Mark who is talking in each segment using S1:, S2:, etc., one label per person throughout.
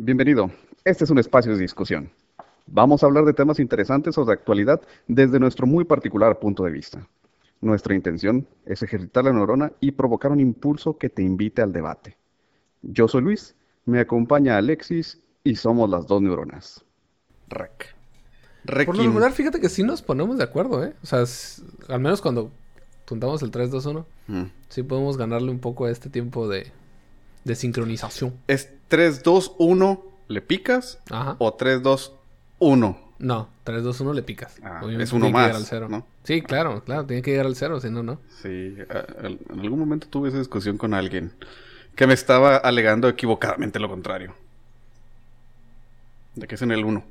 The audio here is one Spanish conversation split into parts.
S1: Bienvenido. Este es un espacio de discusión. Vamos a hablar de temas interesantes o de actualidad desde nuestro muy particular punto de vista. Nuestra intención es ejercitar la neurona y provocar un impulso que te invite al debate. Yo soy Luis, me acompaña Alexis y somos las dos neuronas.
S2: Rec.
S3: Por lo regular, fíjate que sí nos ponemos de acuerdo, ¿eh? O sea, al menos cuando juntamos el 3-2-1, mm. sí podemos ganarle un poco a este tiempo de, de sincronización.
S2: ¿Es 3-2-1 le picas? Ajá. ¿O 3-2-1?
S3: No, 3-2-1 le picas.
S2: Ah, es uno más.
S3: Al cero. ¿no? Sí, claro, claro, tiene que llegar al cero, si no, no.
S2: Sí, en algún momento tuve esa discusión con alguien que me estaba alegando equivocadamente lo contrario. De que es en el 1.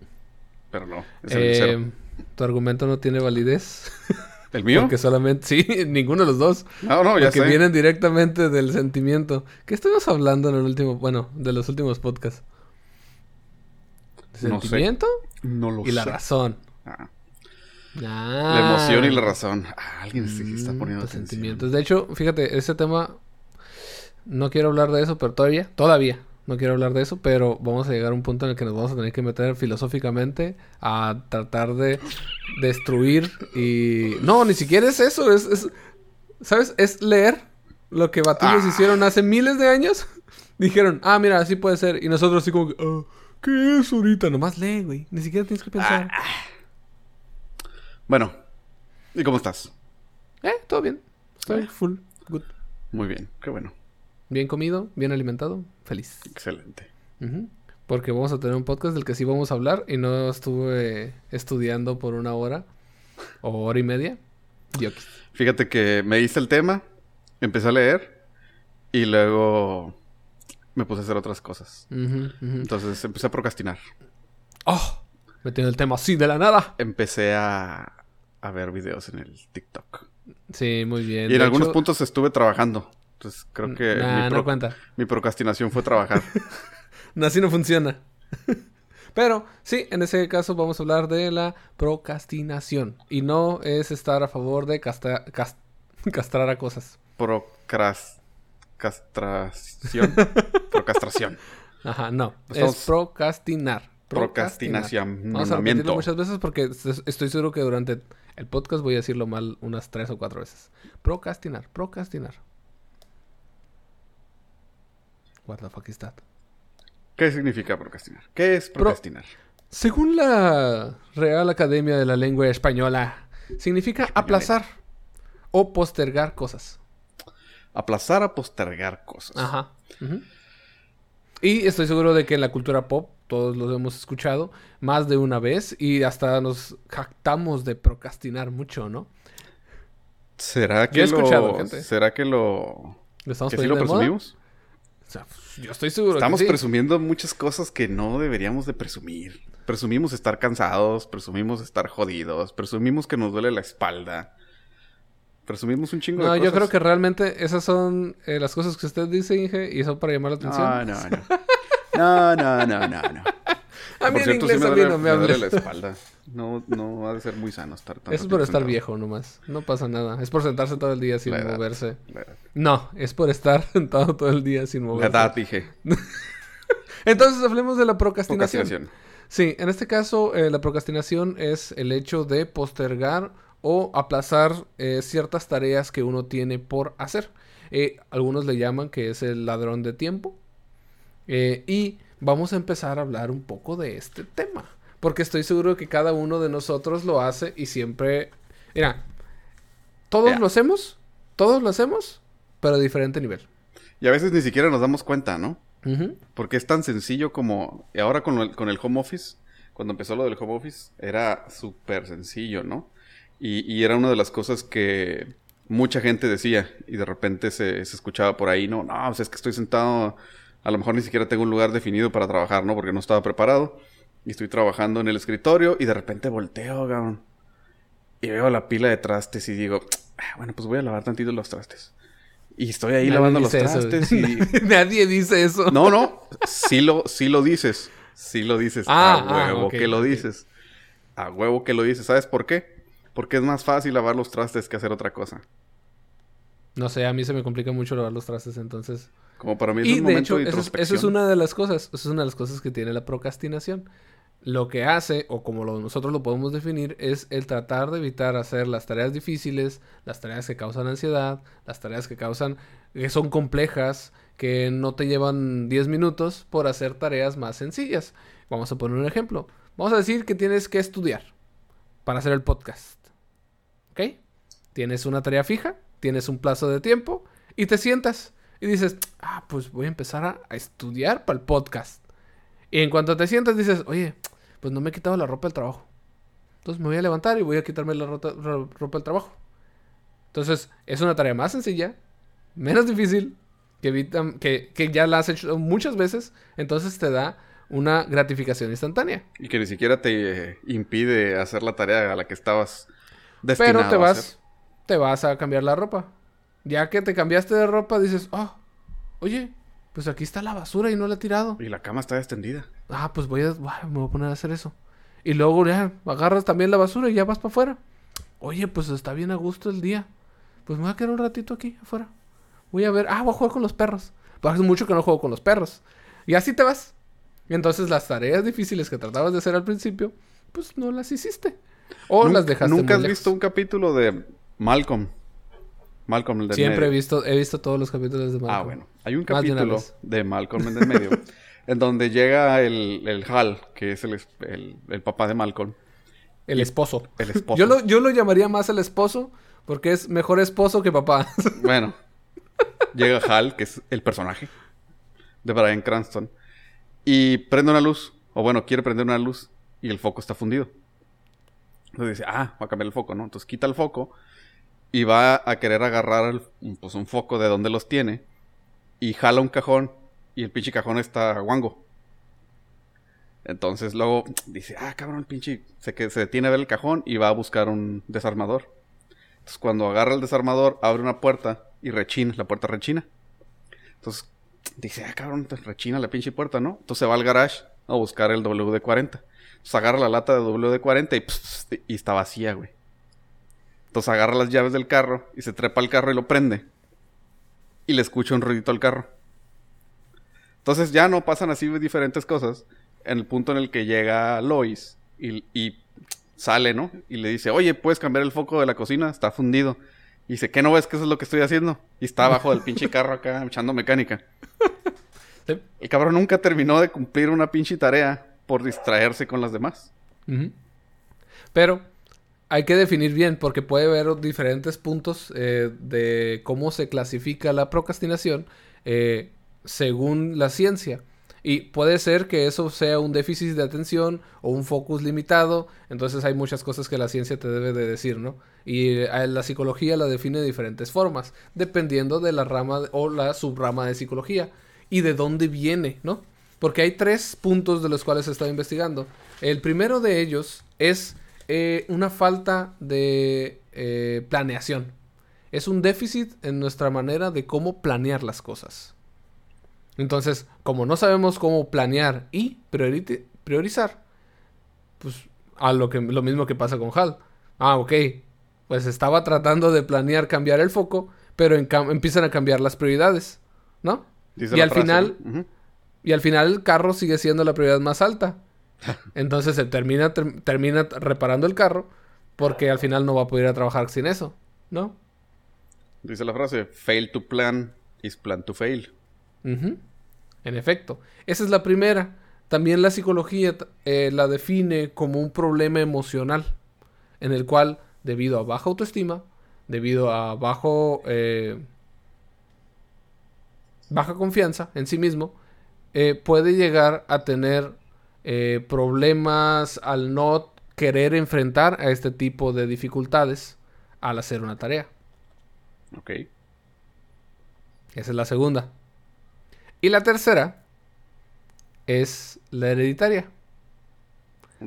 S2: Pero no, es en el 0. Eh,
S3: tu argumento no tiene validez.
S2: ¿El mío?
S3: Porque solamente, sí, ninguno de los dos.
S2: No, no, ya
S3: porque vienen directamente del sentimiento. ¿Qué estuvimos hablando en el último, bueno, de los últimos podcasts? ¿Sentimiento?
S2: No, lo
S3: sé. Y la razón.
S2: Ah. Ah. La emoción y la razón. Ah, alguien está mm, poniendo
S3: sentimientos. De hecho, fíjate, ese tema no quiero hablar de eso, pero todavía, todavía no quiero hablar de eso, pero vamos a llegar a un punto en el que nos vamos a tener que meter filosóficamente a tratar de destruir y... No, ni siquiera es eso, es... ¿Sabes? Es leer lo que Batillos ah. hicieron hace miles de años. Dijeron, ah, mira, así puede ser. Y nosotros así como, oh, ¿qué es ahorita? Nomás lee, güey. Ni siquiera tienes que pensar. Ah.
S2: Bueno, ¿y cómo estás?
S3: Eh, todo bien. Estoy eh. full, good.
S2: Muy bien, qué bueno.
S3: Bien comido, bien alimentado, feliz.
S2: Excelente.
S3: Porque vamos a tener un podcast del que sí vamos a hablar y no estuve estudiando por una hora o hora y media.
S2: Fíjate que me hice el tema, empecé a leer y luego me puse a hacer otras cosas. Entonces empecé a procrastinar.
S3: ¡Oh! Me tiene el tema así de la nada.
S2: Empecé a, a ver videos en el TikTok.
S3: Sí, muy bien.
S2: Y en algunos puntos estuve trabajando. Entonces creo que
S3: mi,
S2: mi procrastinación fue trabajar.
S3: no, así no funciona. Pero sí, en ese caso vamos a hablar de la procrastinación. Y no es estar a favor de castrar a cosas.
S2: Procras castración. Procrastración.
S3: Ajá, no. Es procrastinar.
S2: Procrastinación.
S3: Vamos a repetirlo muchas veces porque estoy seguro que durante el podcast voy a decirlo mal unas tres o cuatro veces. Procrastinar, procrastinar. What the fuck is that?
S2: ¿Qué significa procrastinar? ¿Qué es procrastinar?
S3: según la Real Academia de la Lengua Española, significa aplazar o postergar cosas.
S2: Aplazar o postergar cosas.
S3: Ajá. Y estoy seguro de que en la cultura pop todos los hemos escuchado más de una vez y hasta nos jactamos de procrastinar mucho, ¿no?
S2: ¿Será que lo... ¿Será que lo...
S3: ¿Lo estamos que sí lo presumimos? O sea, yo estoy seguro.
S2: Estamos presumiendo muchas cosas que no deberíamos de presumir. Presumimos estar cansados, presumimos estar jodidos, presumimos que nos duele la espalda. Presumimos un chingo de cosas.
S3: No, yo creo que realmente esas son eh, las cosas que usted dice, Inge, y son para llamar la atención.
S2: No, no, no. No, no, no, no, no.
S3: A mí en inglés a mí no me,
S2: la espalda. No, no va a ser muy sano estar
S3: tan Es por estar viejo nomás. No pasa nada. Es por sentarse todo el día sin moverse. No, es por estar sentado todo el día sin moverse.
S2: La edad, dije.
S3: Entonces hablemos de la procrastinación. Sí, en este caso eh, la procrastinación es el hecho de postergar o aplazar eh, ciertas tareas que uno tiene por hacer. Eh, algunos le llaman que es el ladrón de tiempo. y vamos a empezar a hablar un poco de este tema. Porque estoy seguro que cada uno de nosotros lo hace y siempre... Mira, todos lo hacemos, todos lo hacemos, pero a diferente nivel.
S2: Y a veces ni siquiera nos damos cuenta, ¿no? Porque es tan sencillo como... Y ahora con el, con el home office, cuando empezó lo del home office, era súper sencillo, ¿no? Y, era una de las cosas que mucha gente decía y de repente se, se escuchaba por ahí, no, no, es que estoy sentado a lo mejor ni siquiera tengo un lugar definido para trabajar, ¿no? Porque no estaba preparado. Y estoy trabajando en el escritorio y de repente volteo, cabrón. Y veo la pila de trastes y digo, ah, bueno, pues voy a lavar tantito los trastes. Y estoy ahí lavando los trastes y...
S3: Nadie dice eso.
S2: No, no. Sí lo, sí lo dices. Sí lo dices. Ah, a ah, huevo que lo dices. A huevo que lo dices. ¿Sabes por qué? Porque es más fácil lavar los trastes que hacer otra cosa.
S3: No sé, a mí se me complica mucho lavar los trastes, entonces
S2: Como para mí es un momento de, introspección.
S3: Eso es, una de las cosas, eso es una de las cosas que tiene la procrastinación. Lo que hace, o como nosotros lo podemos definir, es el tratar de evitar hacer las tareas difíciles, las tareas que causan ansiedad, las tareas que causan, que son complejas, que no te llevan 10 minutos por hacer tareas más sencillas. Vamos a poner un ejemplo. Vamos a decir que tienes que estudiar para hacer el podcast. ¿Ok? Tienes una tarea fija, tienes un plazo de tiempo y te sientas y dices, ah, pues voy a empezar a, estudiar para el podcast. Y en cuanto te sientas dices, oye, pues no me he quitado la ropa del trabajo. Entonces me voy a levantar y voy a quitarme la ropa, ropa del trabajo. Entonces es una tarea más sencilla, menos difícil, que, que, ya la has hecho muchas veces, entonces te da una gratificación instantánea.
S2: Y que ni siquiera te impide hacer la tarea a la que estabas destinado
S3: Pero te vas, te vas a cambiar la ropa. Ya que te cambiaste de ropa, dices, oh, oye, pues aquí está la basura y no la he tirado.
S2: Y la cama está extendida.
S3: Ah, pues voy a, me voy a poner a hacer eso. Y luego ya agarras también la basura y ya vas para afuera. Oye, pues está bien a gusto el día. Pues me voy a quedar un ratito aquí afuera. Voy a ver, ah, voy a jugar con los perros. Pues hace mucho que no juego con los perros. Y así te vas. Y entonces las tareas difíciles que tratabas de hacer al principio, pues no las hiciste. O las dejaste.
S2: ¿Nunca has visto un capítulo de Malcolm? Malcolm el del
S3: Siempre he visto, he visto todos los capítulos de ah, Malcolm.
S2: Ah, bueno. Hay un capítulo de, Malcolm en el medio en donde llega el, el Hal, que es el, el, papá de Malcolm.
S3: El esposo. El esposo. Yo lo, yo lo llamaría más el esposo porque es mejor esposo que papá.
S2: Bueno, llega Hal, que es el personaje de Brian Cranston, y prende una luz, o bueno, quiere prender una luz, y el foco está fundido. Entonces dice, ah, va a cambiar el foco, ¿no? Entonces quita el foco y va a querer agarrar pues, un foco de donde los tiene y jala un cajón y el pinche cajón está guango. Entonces luego dice, ah, cabrón, el pinche se, que, se detiene a ver el cajón y va a buscar un desarmador. Entonces cuando agarra el desarmador, abre una puerta y rechina, la puerta rechina. Entonces dice, ah, cabrón, rechina la pinche puerta, ¿no? Entonces va al garage a buscar el WD-40. Entonces agarra la lata de WD-40 y, y está vacía, güey. Entonces agarra las llaves del carro y se trepa al carro y lo prende. Y le escucha un ruidito al carro. Entonces ya no pasan así diferentes cosas. En el punto en el que llega Lois y, y sale, ¿no? Y le dice, oye, ¿puedes cambiar el foco de la cocina? Está fundido. Y dice, ¿qué no ves que eso es lo que estoy haciendo? Y está abajo del pinche carro acá echando mecánica. El cabrón nunca terminó de cumplir una pinche tarea por distraerse con las demás.
S3: Pero hay que definir bien porque puede haber diferentes puntos eh, de cómo se clasifica la procrastinación eh, según la ciencia. Y puede ser que eso sea un déficit de atención o un focus limitado. Entonces hay muchas cosas que la ciencia te debe de decir, ¿no? Y eh, la psicología la define de diferentes formas, dependiendo de la rama o la subrama de psicología y de dónde viene, ¿no? Porque hay tres puntos de los cuales se está investigando. El primero de ellos es eh, una falta de eh, planeación. Es un déficit en nuestra manera de cómo planear las cosas. Entonces, como no sabemos cómo planear y priorizar, pues a lo, que, lo mismo que pasa con HAL. Ah, ok. Pues estaba tratando de planear cambiar el foco, pero empiezan a cambiar las prioridades, ¿no? y al final, y al final el carro sigue siendo la prioridad más alta. Entonces se termina, termina reparando el carro porque al final no va a poder ir a trabajar sin eso, ¿no?
S2: Dice la frase, fail to plan is plan to fail.
S3: En efecto. Esa es la primera. También la psicología eh, la define como un problema emocional, en el cual, debido a baja autoestima, debido a bajo, eh, baja confianza en sí mismo, eh, puede llegar a tener problemas al no querer enfrentar a este tipo de dificultades al hacer una tarea.
S2: Ok.
S3: Esa es la segunda. Y la tercera es la hereditaria.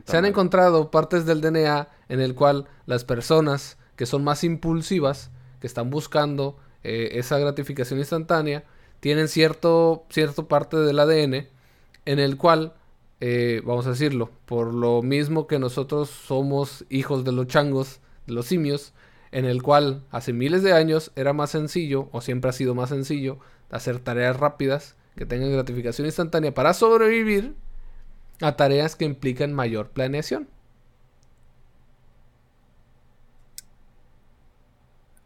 S3: Se han encontrado partes del DNA en el cual las personas que son más impulsivas, que están buscando eh, esa gratificación instantánea, tienen cierto, cierto parte del ADN en el cual, eh, vamos a decirlo, por lo mismo que nosotros somos hijos de los changos, de los simios, en el cual hace miles de años era más sencillo, o siempre ha sido más sencillo, hacer tareas rápidas que tengan gratificación instantánea para sobrevivir a tareas que implican mayor planeación.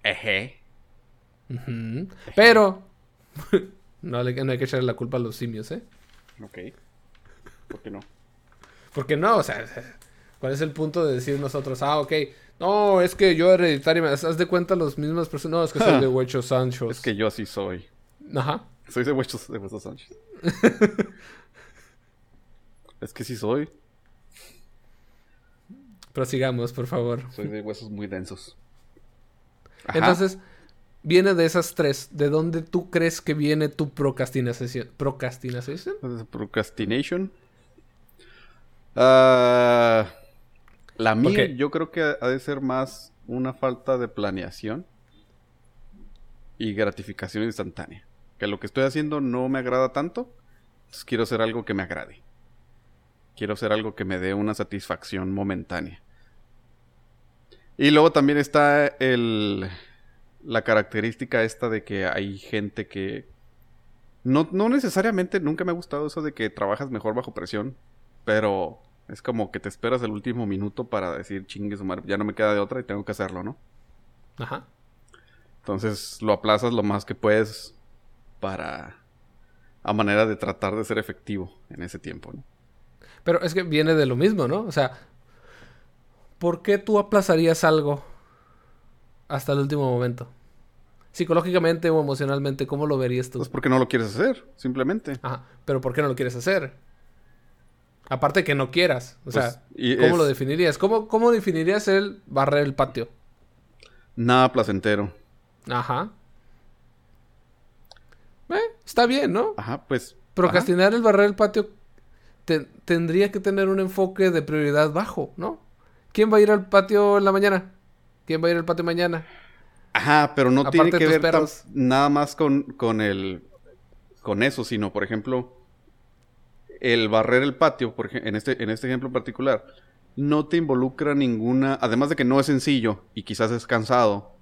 S2: Eje.
S3: Pero no, hay que echarle la culpa a los simios, ¿eh?
S2: Ok. ¿Por qué no?
S3: Porque no, o sea, ¿cuál es el punto de decir nosotros, ah, ok, no, es que yo hereditario, haz de cuenta los mismas personas, no, es que soy de Huecho Sancho.
S2: Es que yo así soy.
S3: Ajá.
S2: Soy de Huecho, de Sánchez. es que sí soy.
S3: Prosigamos, por favor.
S2: Soy de huesos muy densos.
S3: Entonces, viene de esas tres. ¿De dónde tú crees que viene tu procrastinación? ¿Procrastinación?
S2: Procrastination. Ah, la mía, yo creo que ha de ser más una falta de planeación y gratificación instantánea. Que lo que estoy haciendo no me agrada tanto, entonces quiero hacer algo que me agrade. Quiero hacer algo que me dé una satisfacción momentánea. Y luego también está el, la característica esta de que hay gente que... No, no necesariamente, nunca me ha gustado eso de que trabajas mejor bajo presión, pero es como que te esperas el último minuto para decir, chingue su ya no me queda de otra y tengo que hacerlo, ¿no?
S3: Ajá.
S2: Entonces lo aplazas lo más que puedes para... a manera de tratar de ser efectivo en ese tiempo, ¿no?
S3: Pero es que viene de lo mismo, ¿no? O sea, ¿por qué tú aplazarías algo hasta el último momento? Psicológicamente o emocionalmente, ¿cómo lo verías tú?
S2: Pues porque no lo quieres hacer, simplemente.
S3: Ajá, pero ¿por qué no lo quieres hacer? Aparte que no quieras. O sea, pues, ¿cómo lo definirías? ¿Cómo, ¿Cómo definirías el barrer el patio?
S2: Nada placentero.
S3: Ajá. Eh, está bien, ¿no?
S2: Ajá, pues.
S3: Procrastinar el barrer el patio tendría que tener un enfoque de prioridad bajo, ¿no? ¿Quién va a ir al patio en la mañana? ¿Quién va a ir al patio mañana?
S2: Ajá, pero no tiene que ver nada más con, con el con eso, sino por ejemplo, el barrer el patio, por en este, en este ejemplo particular, no te involucra ninguna, además de que no es sencillo y quizás es cansado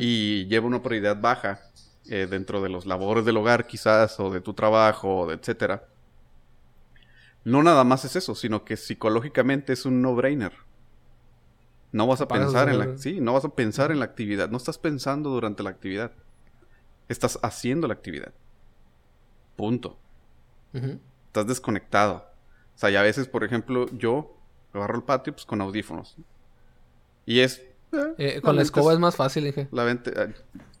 S2: y lleva una prioridad baja eh, dentro de los labores del hogar quizás o de tu trabajo, etcétera. No nada más es eso, sino que psicológicamente es un no-brainer. No vas a pensar en la, sí, no vas a pensar en la actividad, no estás pensando durante la actividad. Estás haciendo la actividad. Punto estás desconectado. O sea, y a veces, por ejemplo, yo agarro el patio pues con audífonos. Y es...
S3: Eh, eh, con la escoba es más fácil, dije.
S2: La vente...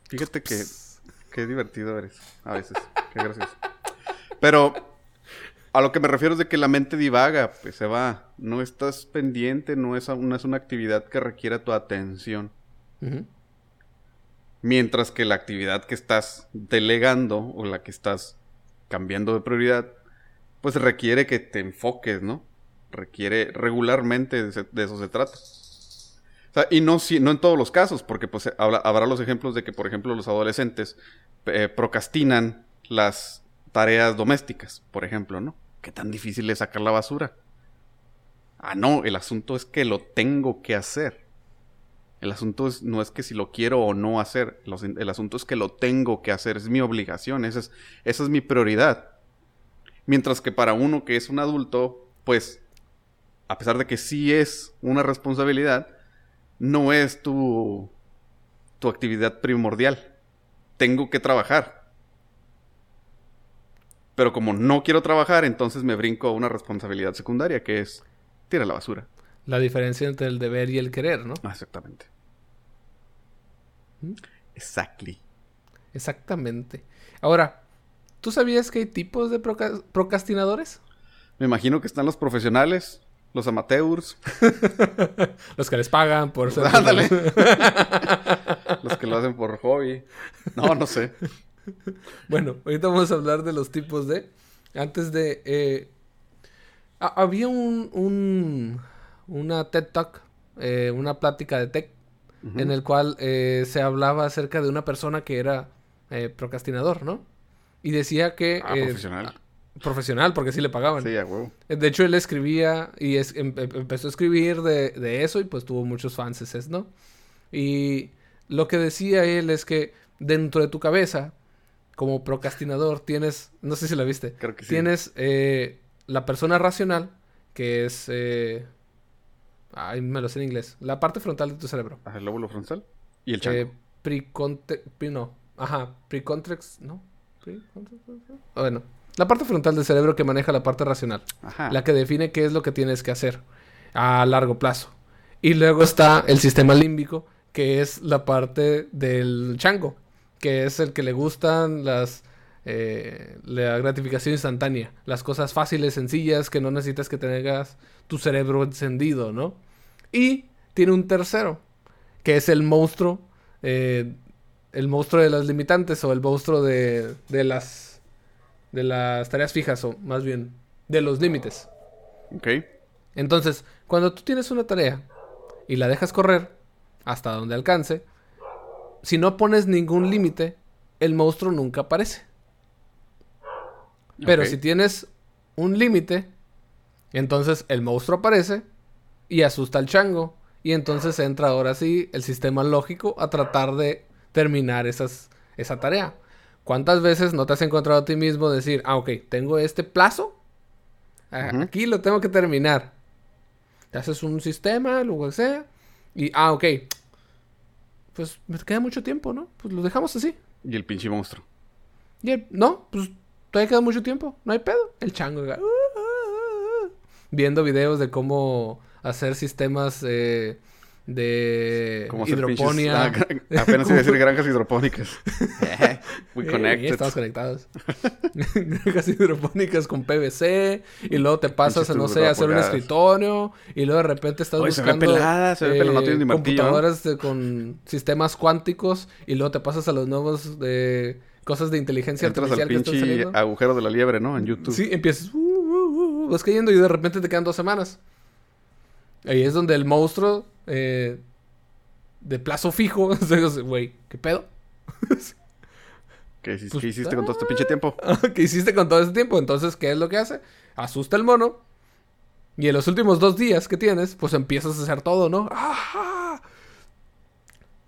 S2: Fíjate que... Qué divertido eres. A veces. Qué gracioso. Pero... A lo que me refiero es de que la mente divaga, pues se va. No estás pendiente, no es, una, es una actividad que requiera tu atención. Mientras que la actividad que estás delegando o la que estás cambiando de prioridad pues requiere que te enfoques, ¿no? Requiere regularmente, de, eso se trata. O sea, y no, si, no en todos los casos, porque pues habrá, los ejemplos de que, por ejemplo, los adolescentes eh, procrastinan las tareas domésticas, por ejemplo, ¿no? ¿Qué tan difícil es sacar la basura? Ah, no, el asunto es que lo tengo que hacer. El asunto es, no es que si lo quiero o no hacer, el asunto es que lo tengo que hacer, es mi obligación, esa es, esa es mi prioridad. Mientras que para uno que es un adulto, pues, a pesar de que sí es una responsabilidad, no es tu, tu actividad primordial. Tengo que trabajar. Pero como no quiero trabajar, entonces me brinco a una responsabilidad secundaria, que es tirar la basura.
S3: La diferencia entre el deber y el querer, ¿no?
S2: Ah, exactamente. ¿Mm? Exactly.
S3: Exactamente. Ahora, ¿Tú sabías que hay tipos de procrastinadores?
S2: Me imagino que están los profesionales, los amateurs.
S3: los que les pagan por
S2: ser. Ándale. los que lo hacen por hobby. No, no sé.
S3: Bueno, ahorita vamos a hablar de los tipos de. Antes de. Eh, había un, un, Una TED Talk, eh, una plática de tech, en el cual eh, se hablaba acerca de una persona que era procrastinador, ¿no? Y decía que...
S2: Ah, profesional. Ah,
S3: profesional, porque sí le pagaban.
S2: Sí, a huevo.
S3: De hecho, él escribía y es, em, em, empezó a escribir de, eso y pues tuvo muchos fans, ¿no? Y lo que decía él es que dentro de tu cabeza como procrastinador tienes, no sé si la viste,
S2: Creo que sí.
S3: tienes eh, la persona racional, que es... Eh, ay, me lo sé en inglés. La parte frontal de tu cerebro.
S2: el lóbulo frontal. Y el chango.
S3: Eh, preconte... No. Ajá. Precontrex... ¿No? Bueno. La parte frontal del cerebro que maneja la parte racional.
S2: Ajá.
S3: La que define qué es lo que tienes que hacer a largo plazo. Y luego está el sistema límbico, que es la parte del chango, que es el que le gustan las eh, la gratificación instantánea, las cosas fáciles, sencillas, que no necesitas que tengas tu cerebro encendido, ¿no? Y tiene un tercero, que es el monstruo, eh, el monstruo de las limitantes o el monstruo de, de las de las tareas fijas o más bien de los límites.
S2: Ok.
S3: Entonces, cuando tú tienes una tarea y la dejas correr hasta donde alcance, si no pones ningún límite, el monstruo nunca aparece. Pero si tienes un límite, entonces el monstruo aparece y asusta al chango. Y entonces entra ahora sí el sistema lógico a tratar de terminar esas, esa tarea. ¿Cuántas veces no te has encontrado a ti mismo decir, ah, ok, tengo este plazo? a-
S2: Ujú.
S3: Aquí lo tengo que terminar. Te haces un sistema, lo que sea. Y, ah, ok. Pues me queda mucho tiempo, ¿no? Pues lo dejamos así.
S2: Y el pinche monstruo.
S3: Y el- no, pues todavía queda mucho tiempo. No hay pedo. El chango. acá, "Uh, uh, uh", viendo videos de cómo hacer sistemas eh, de
S2: Como
S3: hidroponía.
S2: pinches- ah, apenas iba a decir granjas hidropónicas. We
S3: Eh,
S2: connected.
S3: estamos conectados. Granjas hidropónicas con PVC. Y luego te pasas a, no sé, a hacer un escritorio. Y luego de repente estás
S2: Oye, se ve
S3: buscando.
S2: pelada, se ve pelada, no ni
S3: computadoras de- con sistemas cuánticos. Y luego te pasas a los nuevos de cosas de inteligencia
S2: Entras al
S3: artificial que están
S2: pinche agujero de la liebre, ¿no? En YouTube.
S3: Sí, empiezas. uh, uh, uh, vas cayendo y de repente te quedan dos semanas. Ahí es donde el monstruo eh, de plazo fijo. Güey, ¿qué pedo?
S2: ¿Qué, hiciste-
S3: Pues,
S2: qué hiciste con todo este pinche tiempo?
S3: ¿Qué hiciste con todo ese tiempo? Entonces, ¿qué es lo que hace? Asusta el mono. Y en los últimos dos días que tienes, pues empiezas a hacer todo, ¿no? ¡Ah!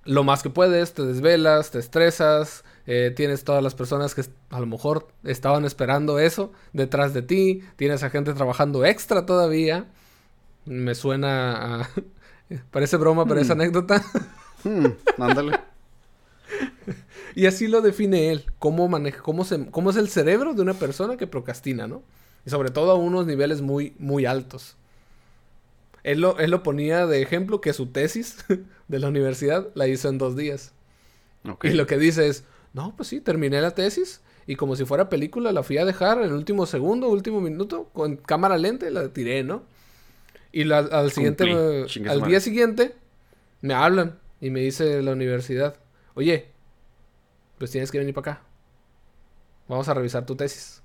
S3: Lo más que puedes, te desvelas, te estresas, eh, tienes todas las personas que a lo mejor estaban esperando eso detrás de ti, tienes a gente trabajando extra todavía. Me suena a... Parece broma, pero es
S2: Hmm.
S3: anécdota.
S2: Hmm, ándale.
S3: Y así lo define él, cómo maneja, cómo, se, cómo es el cerebro de una persona que procrastina, ¿no? Y sobre todo a unos niveles muy, muy altos. Él lo, él lo ponía de ejemplo que su tesis de la universidad la hizo en dos días. Y lo que dice es, no, pues sí, terminé la tesis y como si fuera película la fui a dejar en el último segundo, último minuto, con cámara lente, la tiré, ¿no? Y la- al siguiente,
S2: Cumplí.
S3: al día siguiente, me hablan y me dice la universidad, oye, pues tienes que venir para acá. Vamos a revisar tu tesis.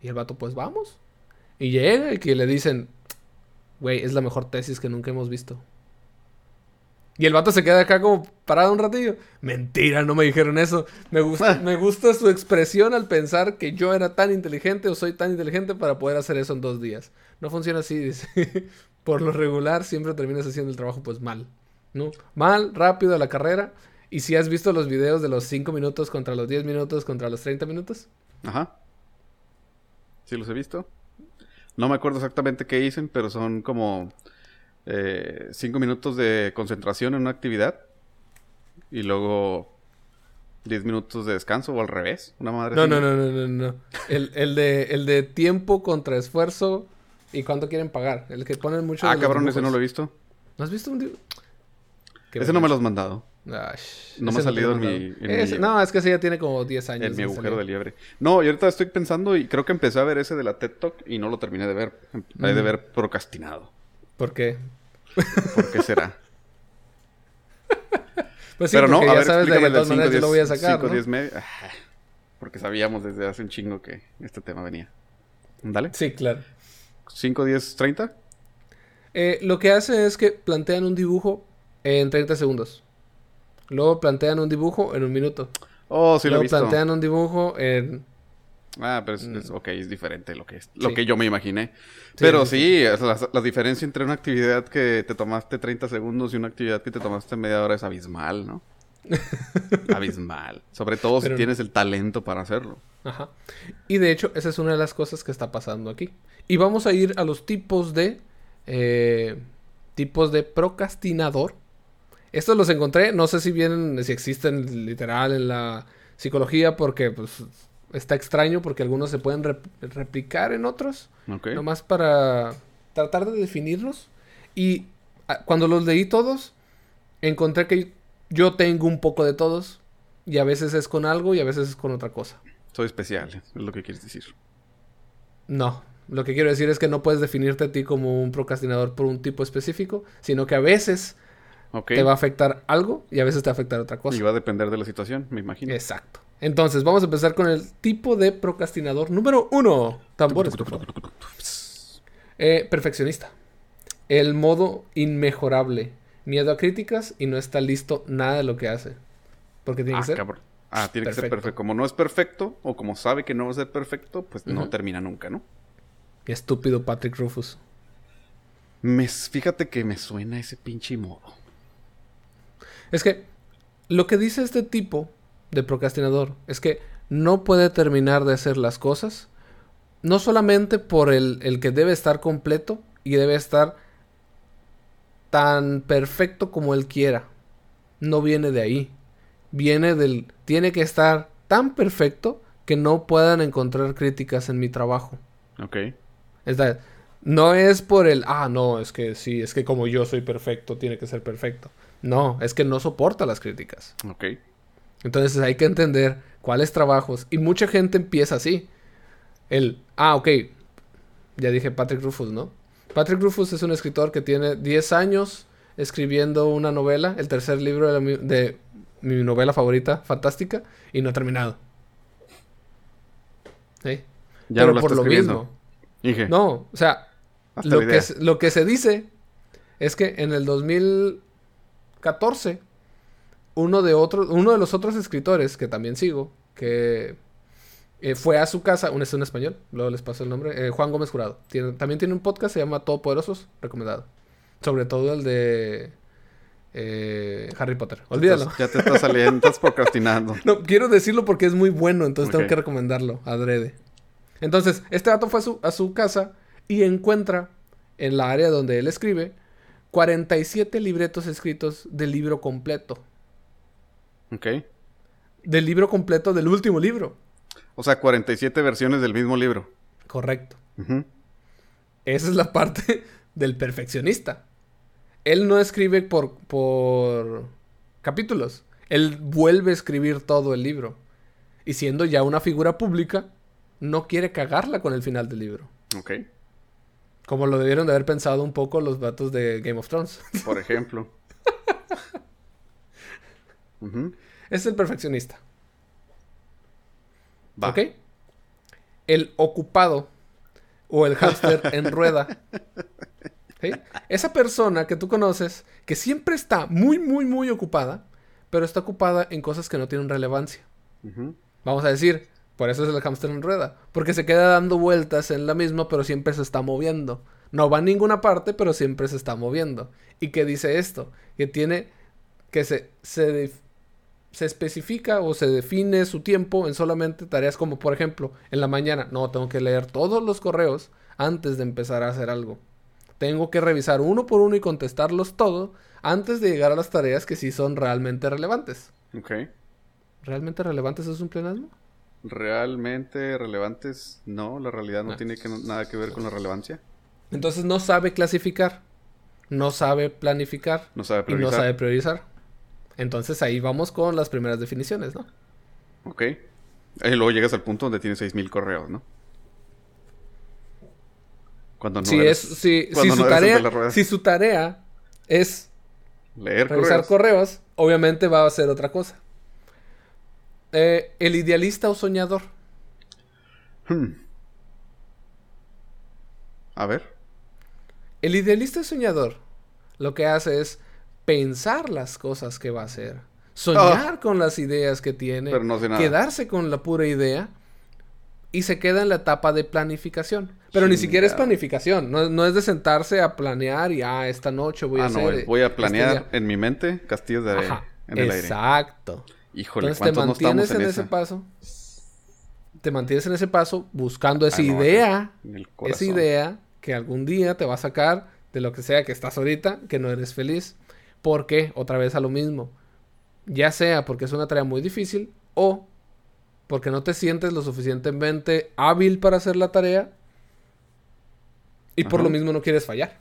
S3: Y el vato, pues vamos. Y llega y que le dicen, güey, es la mejor tesis que nunca hemos visto. Y el vato se queda acá como parado un ratillo. Mentira, no me dijeron eso. Me gusta, me gusta su expresión al pensar que yo era tan inteligente o soy tan inteligente para poder hacer eso en dos días. No funciona así, dice. Por lo regular siempre terminas haciendo el trabajo pues mal. ¿No? Mal, rápido a la carrera. Y si has visto los videos de los 5 minutos contra los 10 minutos contra los 30 minutos.
S2: Ajá. Sí, los he visto. No me acuerdo exactamente qué dicen, pero son como eh, cinco minutos de concentración en una actividad y luego 10 minutos de descanso o al revés. Una madre
S3: No, no, no, no, no, no. El, el de, el de tiempo contra esfuerzo y cuánto quieren pagar. El que ponen mucho.
S2: Ah, cabrón, ese no lo he visto.
S3: ¿No has visto un
S2: Ese no me lo has mandado.
S3: Ay,
S2: No me ha salido en mi-
S3: No, es que ese ya tiene como 10 años.
S2: En mi agujero de liebre. No, y ahorita estoy pensando y creo que empecé a ver ese de la TED Talk y no lo terminé de ver. De
S3: Mm.
S2: ver procrastinado.
S3: ¿Por qué?
S2: ¿Por qué será?
S3: Pues sí,
S2: Pero no, a
S3: ya
S2: ver,
S3: sabes de que todas maneras yo lo voy a sacar,
S2: 5,
S3: ¿no?
S2: 10 medio. Ah, Porque sabíamos desde hace un chingo que este tema venía. Dale.
S3: Sí, claro.
S2: 5, 10, 30.
S3: Eh, lo que hace es que plantean un dibujo en 30 segundos. Luego plantean un dibujo en un minuto.
S2: Oh, sí lo he
S3: Luego
S2: visto.
S3: plantean un dibujo en...
S2: Ah, pero es, es- ok, es diferente lo que es, lo que yo me imaginé.
S3: Sí,
S2: pero
S3: sí,
S2: sí, es la, la diferencia entre una actividad que te tomaste 30 segundos y una actividad que te tomaste media hora es abismal, ¿no? Abismal. Sobre todo si tienes el talento para hacerlo.
S3: Ajá. Y de hecho, esa es una de las cosas que está pasando aquí. Y vamos a ir a los tipos de. Eh, tipos de procrastinador. Estos los encontré, no sé si vienen, si existen literal en la psicología, porque pues está extraño, porque algunos se pueden replicar en otros. Ok. Nomás para tratar de definirlos. Y ah, cuando los leí todos, encontré que yo tengo un poco de todos. Y a veces es con algo y a veces es con otra cosa.
S2: Soy especial, es lo que quieres decir.
S3: No, lo que quiero decir es que no puedes definirte a ti como un procrastinador por un tipo específico, sino que a veces te va a afectar algo y a veces te va a afectar otra cosa.
S2: Y va a depender de la situación, me imagino.
S3: Exacto. Entonces, vamos a empezar con el tipo de procrastinador número uno. Tambores. Eh, perfeccionista. El modo inmejorable miedo a críticas y no está listo nada de lo que hace. Porque tiene que ah, ser.
S2: Ah, tiene que ser perfecto. Como no es perfecto, o como sabe que no va a ser perfecto, pues no termina nunca, ¿no?
S3: Qué estúpido Patrick Rufus.
S2: Me, fíjate que me suena ese pinche modo.
S3: Es que lo que dice este tipo de procrastinador es que no puede terminar de hacer las cosas, no solamente por el, el que debe estar completo y debe estar tan perfecto como él quiera. No viene de ahí. Viene del... Tiene que estar tan perfecto que no puedan encontrar críticas en mi trabajo.
S2: Ok.
S3: no es por el... Ah, no, es que sí, es que como yo soy perfecto, tiene que ser perfecto. No, es que no soporta las críticas.
S2: Ok.
S3: Entonces hay que entender cuáles trabajos. Y mucha gente empieza así. El... Ah, ok. Ya dije Patrick Rufus, ¿no? Patrick Rufus es un escritor que tiene 10 años escribiendo una novela, el tercer libro de, mi novela favorita, fantástica, y no ha terminado. ¿Sí? Ya Pero por lo mismo. No, o sea, lo que, lo que se dice es que en el 2014 uno de otros uno de los otros escritores que también sigo que eh, fue a su casa, un es un español, luego les paso el nombre, eh, Juan Gómez Jurado. también tiene un podcast, se llama Todopoderosos, recomendado. Sobre todo el de eh, Harry Potter. Olvídalo.
S2: ya te estás saliendo, estás procrastinando.
S3: No, quiero decirlo porque es muy bueno, entonces tengo que recomendarlo, adrede. Entonces, este dato fue a su, a su casa y encuentra en la área donde él escribe 47 libretos escritos del libro completo.
S2: Ok.
S3: Del libro completo del último libro.
S2: O sea, 47 versiones del mismo libro.
S3: Correcto. Esa es la parte del perfeccionista. Él no escribe por, por capítulos. Él vuelve a escribir todo el libro. Y siendo ya una figura pública, no quiere cagarla con el final del libro.
S2: Ok.
S3: Como lo debieron de haber pensado un poco los vatos de Game of Thrones.
S2: Por ejemplo.
S3: Es el perfeccionista. ¿Ok? El ocupado o el hámster en rueda. Esa persona que tú conoces, que siempre está muy, muy, muy ocupada, pero está ocupada en cosas que no tienen relevancia. Vamos a decir, por eso es el hámster en rueda, porque se queda dando vueltas en la misma, pero siempre se está moviendo. No va a ninguna parte, pero siempre se está moviendo. ¿Y qué dice esto? Que tiene que se, se, se especifica o se define su tiempo en solamente tareas como, por ejemplo, en la mañana, no, tengo que leer todos los correos antes de empezar a hacer algo. Tengo que revisar uno por uno y contestarlos todos antes de llegar a las tareas que sí son realmente relevantes.
S2: Ok.
S3: ¿Realmente relevantes es un pleonasmo?
S2: Realmente relevantes, no, la realidad no, ah. tiene nada que ver con la relevancia.
S3: Entonces no sabe clasificar, no sabe planificar,
S2: no sabe
S3: y no sabe priorizar. Entonces ahí vamos con las primeras definiciones, ¿no?
S2: Ok. Y luego llegas al punto donde tienes 6.000 correos, ¿no?
S3: Cuando no si es, si, su tarea, si su tarea es
S2: leer
S3: revisar correos. obviamente va a hacer otra cosa. Eh, el idealista o soñador.
S2: Hmm. A ver.
S3: El idealista o soñador lo que hace es pensar las cosas que va a hacer, soñar ah. con las ideas que tiene, quedarse con la pura idea y se queda en la etapa de planificación. Pero ni siquiera es planificación, no, es de sentarse a planear y, ah, esta noche voy a ah, hacer...
S2: voy a este planear en mi mente castillos de en el
S3: aire. Exacto.
S2: Híjole, Entonces te mantienes en, ese
S3: paso. Te mantienes en ese paso buscando esa idea. esa idea que algún día te va a sacar de lo que sea que estás ahorita, que no eres feliz. ¿Por qué? Otra vez a lo mismo. Ya sea porque es una tarea muy difícil o porque no te sientes lo suficientemente hábil para hacer la tarea y por lo mismo no quieres fallar.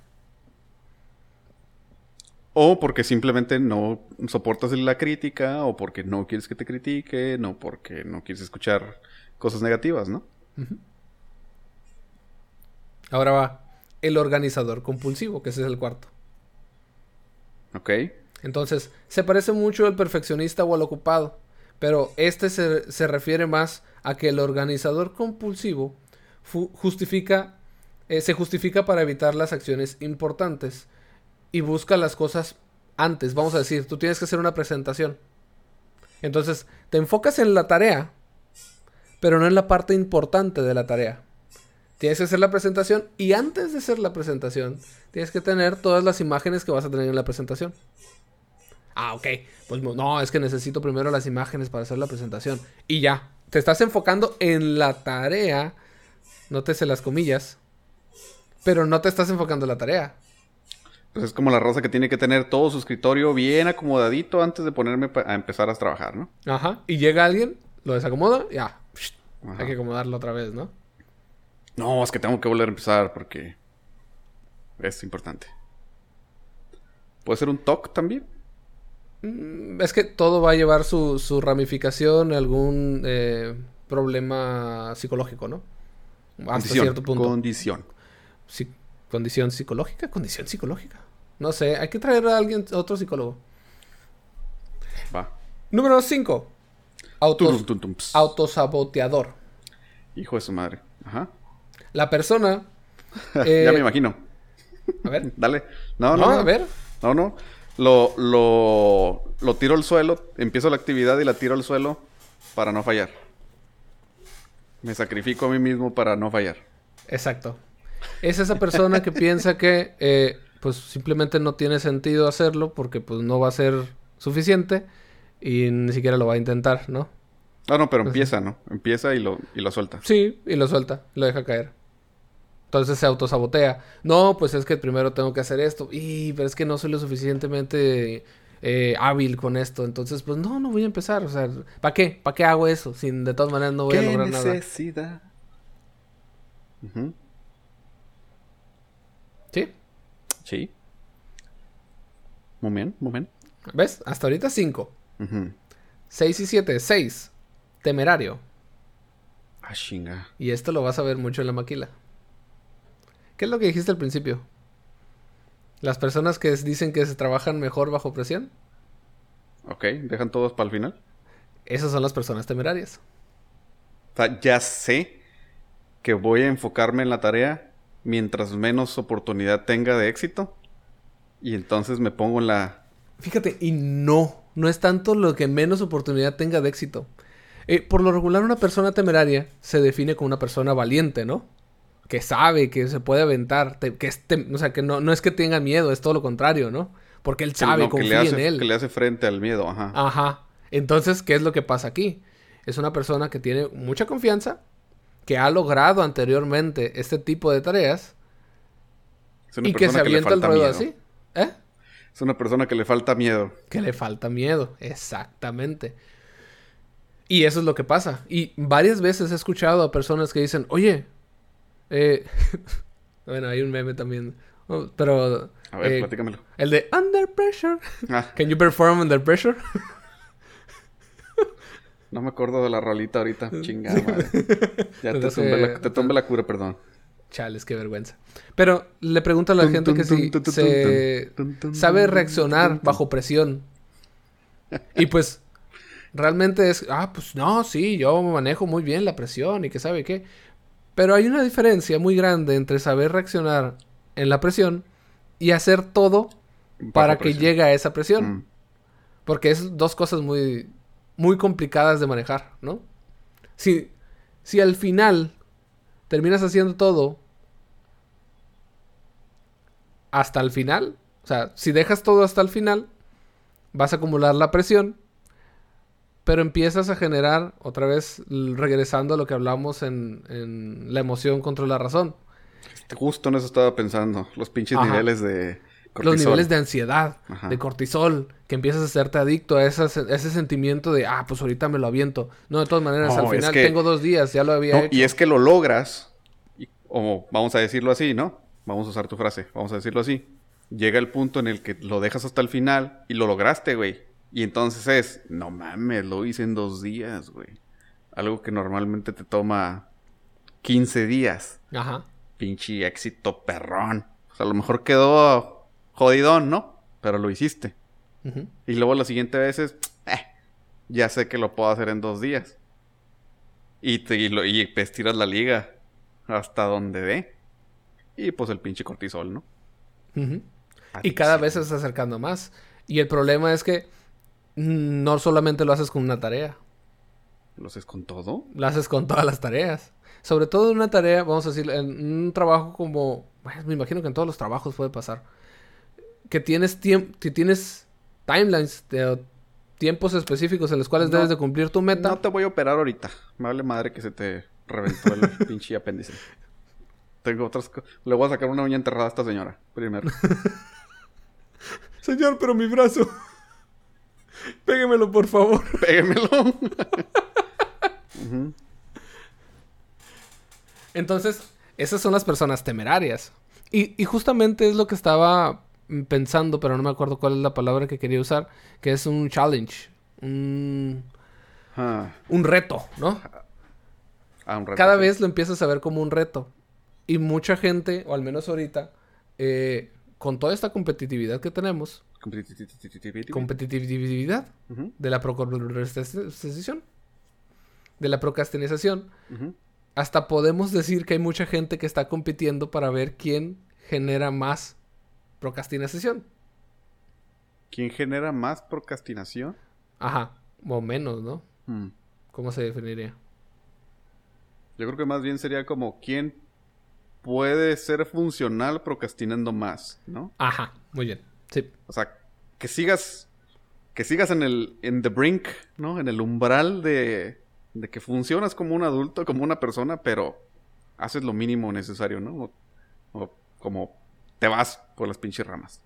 S2: O porque simplemente no soportas la crítica, o porque no quieres que te critiquen, o porque no quieres escuchar cosas negativas, ¿no?
S3: Ahora va el organizador compulsivo, que ese es el cuarto. Entonces, se parece mucho al perfeccionista o al ocupado, pero este se, se refiere más a que el organizador compulsivo justifica, eh, se justifica para evitar las acciones importantes y busca las cosas antes. Vamos a decir, tú tienes que hacer una presentación. Entonces, te enfocas en la tarea, pero no en la parte importante de la tarea. Tienes que hacer la presentación y antes de hacer la presentación, tienes que tener todas las imágenes que vas a tener en la presentación. Ah, ok. Pues no, es que necesito primero las imágenes para hacer la presentación. Y ya, te estás enfocando en la tarea, nótese las comillas, pero no te estás enfocando en la tarea.
S2: Pues es como la rosa que tiene que tener todo su escritorio bien acomodadito antes de ponerme a empezar a trabajar, ¿no?
S3: Ajá. Y llega alguien, lo desacomoda, ya. Hay que acomodarlo otra vez, ¿no?
S2: No, es que tengo que volver a empezar porque es importante. ¿Puede ser un TOC también?
S3: Mm, es que todo va a llevar su, su ramificación algún eh, problema psicológico, ¿no?
S2: Hasta cierto punto. Condición.
S3: Sí, condición psicológica, condición psicológica. No sé, hay que traer a alguien, otro psicólogo.
S2: Va.
S3: Número 5. autosaboteador.
S2: Hijo de su madre. Ajá.
S3: La persona.
S2: ya me eh, imagino.
S3: A ver.
S2: Dale. No, no,
S3: no. A ver.
S2: No, no. Lo, lo, lo tiro al suelo, empiezo la actividad y la tiro al suelo para no fallar. Me sacrifico a mí mismo para no fallar.
S3: Exacto. Es esa persona que piensa que eh, pues simplemente no tiene sentido hacerlo porque pues no va a ser suficiente y ni siquiera lo va a intentar, ¿no?
S2: Ah, no, pero empieza, ¿no? Empieza y lo, y lo suelta.
S3: Sí, y lo suelta, lo deja caer. Entonces se autosabotea. No, pues es que primero tengo que hacer esto. Y, pero es que no soy lo suficientemente eh, hábil con esto. Entonces, pues no, no voy a empezar. O sea, ¿para qué? ¿Para qué hago eso? Sin de todas maneras no voy a lograr nada.
S2: necesidad?
S3: ¿Sí?
S2: Sí. Muy bien, muy bien.
S3: ¿Ves? Hasta ahorita 5. 6 y 7. 6. Temerario.
S2: Ah, chinga.
S3: Y esto lo vas a ver mucho en la maquila. ¿Qué es lo que dijiste al principio? Las personas que dicen que se trabajan mejor bajo presión.
S2: Ok, dejan todos para el final.
S3: Esas son las personas temerarias.
S2: O sea, ya sé que voy a enfocarme en la tarea mientras menos oportunidad tenga de éxito. Y entonces me pongo en la...
S3: Fíjate, y no, no es tanto lo que menos oportunidad tenga de éxito. Eh, por lo regular una persona temeraria se define como una persona valiente, ¿no? Que sabe, que se puede aventar, que o sea, que no, no es que tenga miedo, es todo lo contrario, ¿no? Porque él sabe, confía
S2: en
S3: él.
S2: Que le hace frente al miedo, ajá.
S3: Ajá. Entonces, ¿qué es lo que pasa aquí? Es una persona que tiene mucha confianza, que ha logrado anteriormente este tipo de tareas y que se avienta el ruedo así. ¿Eh?
S2: Es una persona que le falta miedo.
S3: Que le falta miedo, exactamente. Y eso es lo que pasa. Y varias veces he escuchado a personas que dicen, oye, eh... bueno, hay un meme también. Oh, pero...
S2: A ver, eh, platícamelo.
S3: El de Under Pressure. Ah. Can you perform under pressure?
S2: No me acuerdo de la rolita ahorita. Chingada madre. Ya te, tomé la, cura, perdón.
S3: Chales, qué vergüenza. Pero le pregunto a la gente que si se sabe reaccionar bajo presión. Y pues realmente es, ah, pues no, sí, yo manejo muy bien la presión y que sabe qué. Pero hay una diferencia muy grande entre saber reaccionar en la presión y hacer todo para que llegue a esa presión. Mm. Porque es dos cosas muy muy complicadas de manejar, ¿no? Si, si al final terminas haciendo todo hasta el final, o sea, si dejas todo hasta el final, vas a acumular la presión, pero empiezas a generar, otra vez regresando a lo que hablamos en, la emoción contra la razón.
S2: Justo en eso estaba pensando, los pinches niveles de
S3: los niveles de ansiedad, de cortisol, que empiezas a hacerte adicto a, ese sentimiento de, ah, pues ahorita me lo aviento. No, de todas maneras, al final tengo dos días, ya lo había hecho.
S2: Y es que lo logras, o vamos a decirlo así, ¿no? Vamos a usar tu frase, vamos a decirlo así. Llega el punto en el que lo dejas hasta el final y lo lograste, güey. Y entonces es, no mames, lo hice en dos días, güey. Algo que normalmente te toma 15 días. Ajá. Pinche éxito perrón. O sea, a lo mejor quedó jodidón, ¿no? Pero lo hiciste. Y luego la siguiente vez es, eh, ya sé que lo puedo hacer en dos días. Y, te, y, lo, y pues tiras la liga hasta donde dé. Y pues el pinche cortisol, ¿no?
S3: Y cada vez se está acercando más. Y el problema es que no solamente lo haces con una tarea.
S2: ¿Lo haces con todo?
S3: Lo haces con todas las tareas. Sobre todo en una tarea, vamos a decir, en un trabajo como... me imagino que en todos los trabajos puede pasar que tienes tiempo, que tienes timelines de tiempos específicos en los cuales debes de cumplir tu meta.
S2: No te voy a operar ahorita. Me vale madre que se te reventó el pinche apéndice. Tengo otras cosas. Le voy a sacar una uña enterrada a esta señora primero.
S3: Señor, pero mi brazo. Péguemelo, por favor.
S2: Péguemelo.
S3: Entonces, esas son las personas temerarias. Y, y, justamente es lo que estaba pensando, pero no me acuerdo cuál es la palabra que quería usar, que es un challenge, un, ah. un reto, ¿no? Ah, Cada vez lo empiezas a ver como un reto. Y mucha gente, o al menos ahorita, eh, con toda esta competitividad que tenemos, competitividad de la procrastinación, de la procrastinización, hasta podemos decir que hay mucha gente que está compitiendo para ver quién genera más procrastinación.
S2: ¿Quién genera más procrastinación?
S3: Ajá, o menos, ¿no? Hmm. ¿Cómo se definiría?
S2: Yo creo que más bien sería como quién puede ser funcional procrastinando más, ¿no?
S3: Ajá, muy bien. Sí.
S2: O sea, que sigas que sigas en el en the brink, ¿no? En el umbral de de que funcionas como un adulto, como una persona, pero haces lo mínimo necesario, ¿no? o como te vas por las pinches ramas.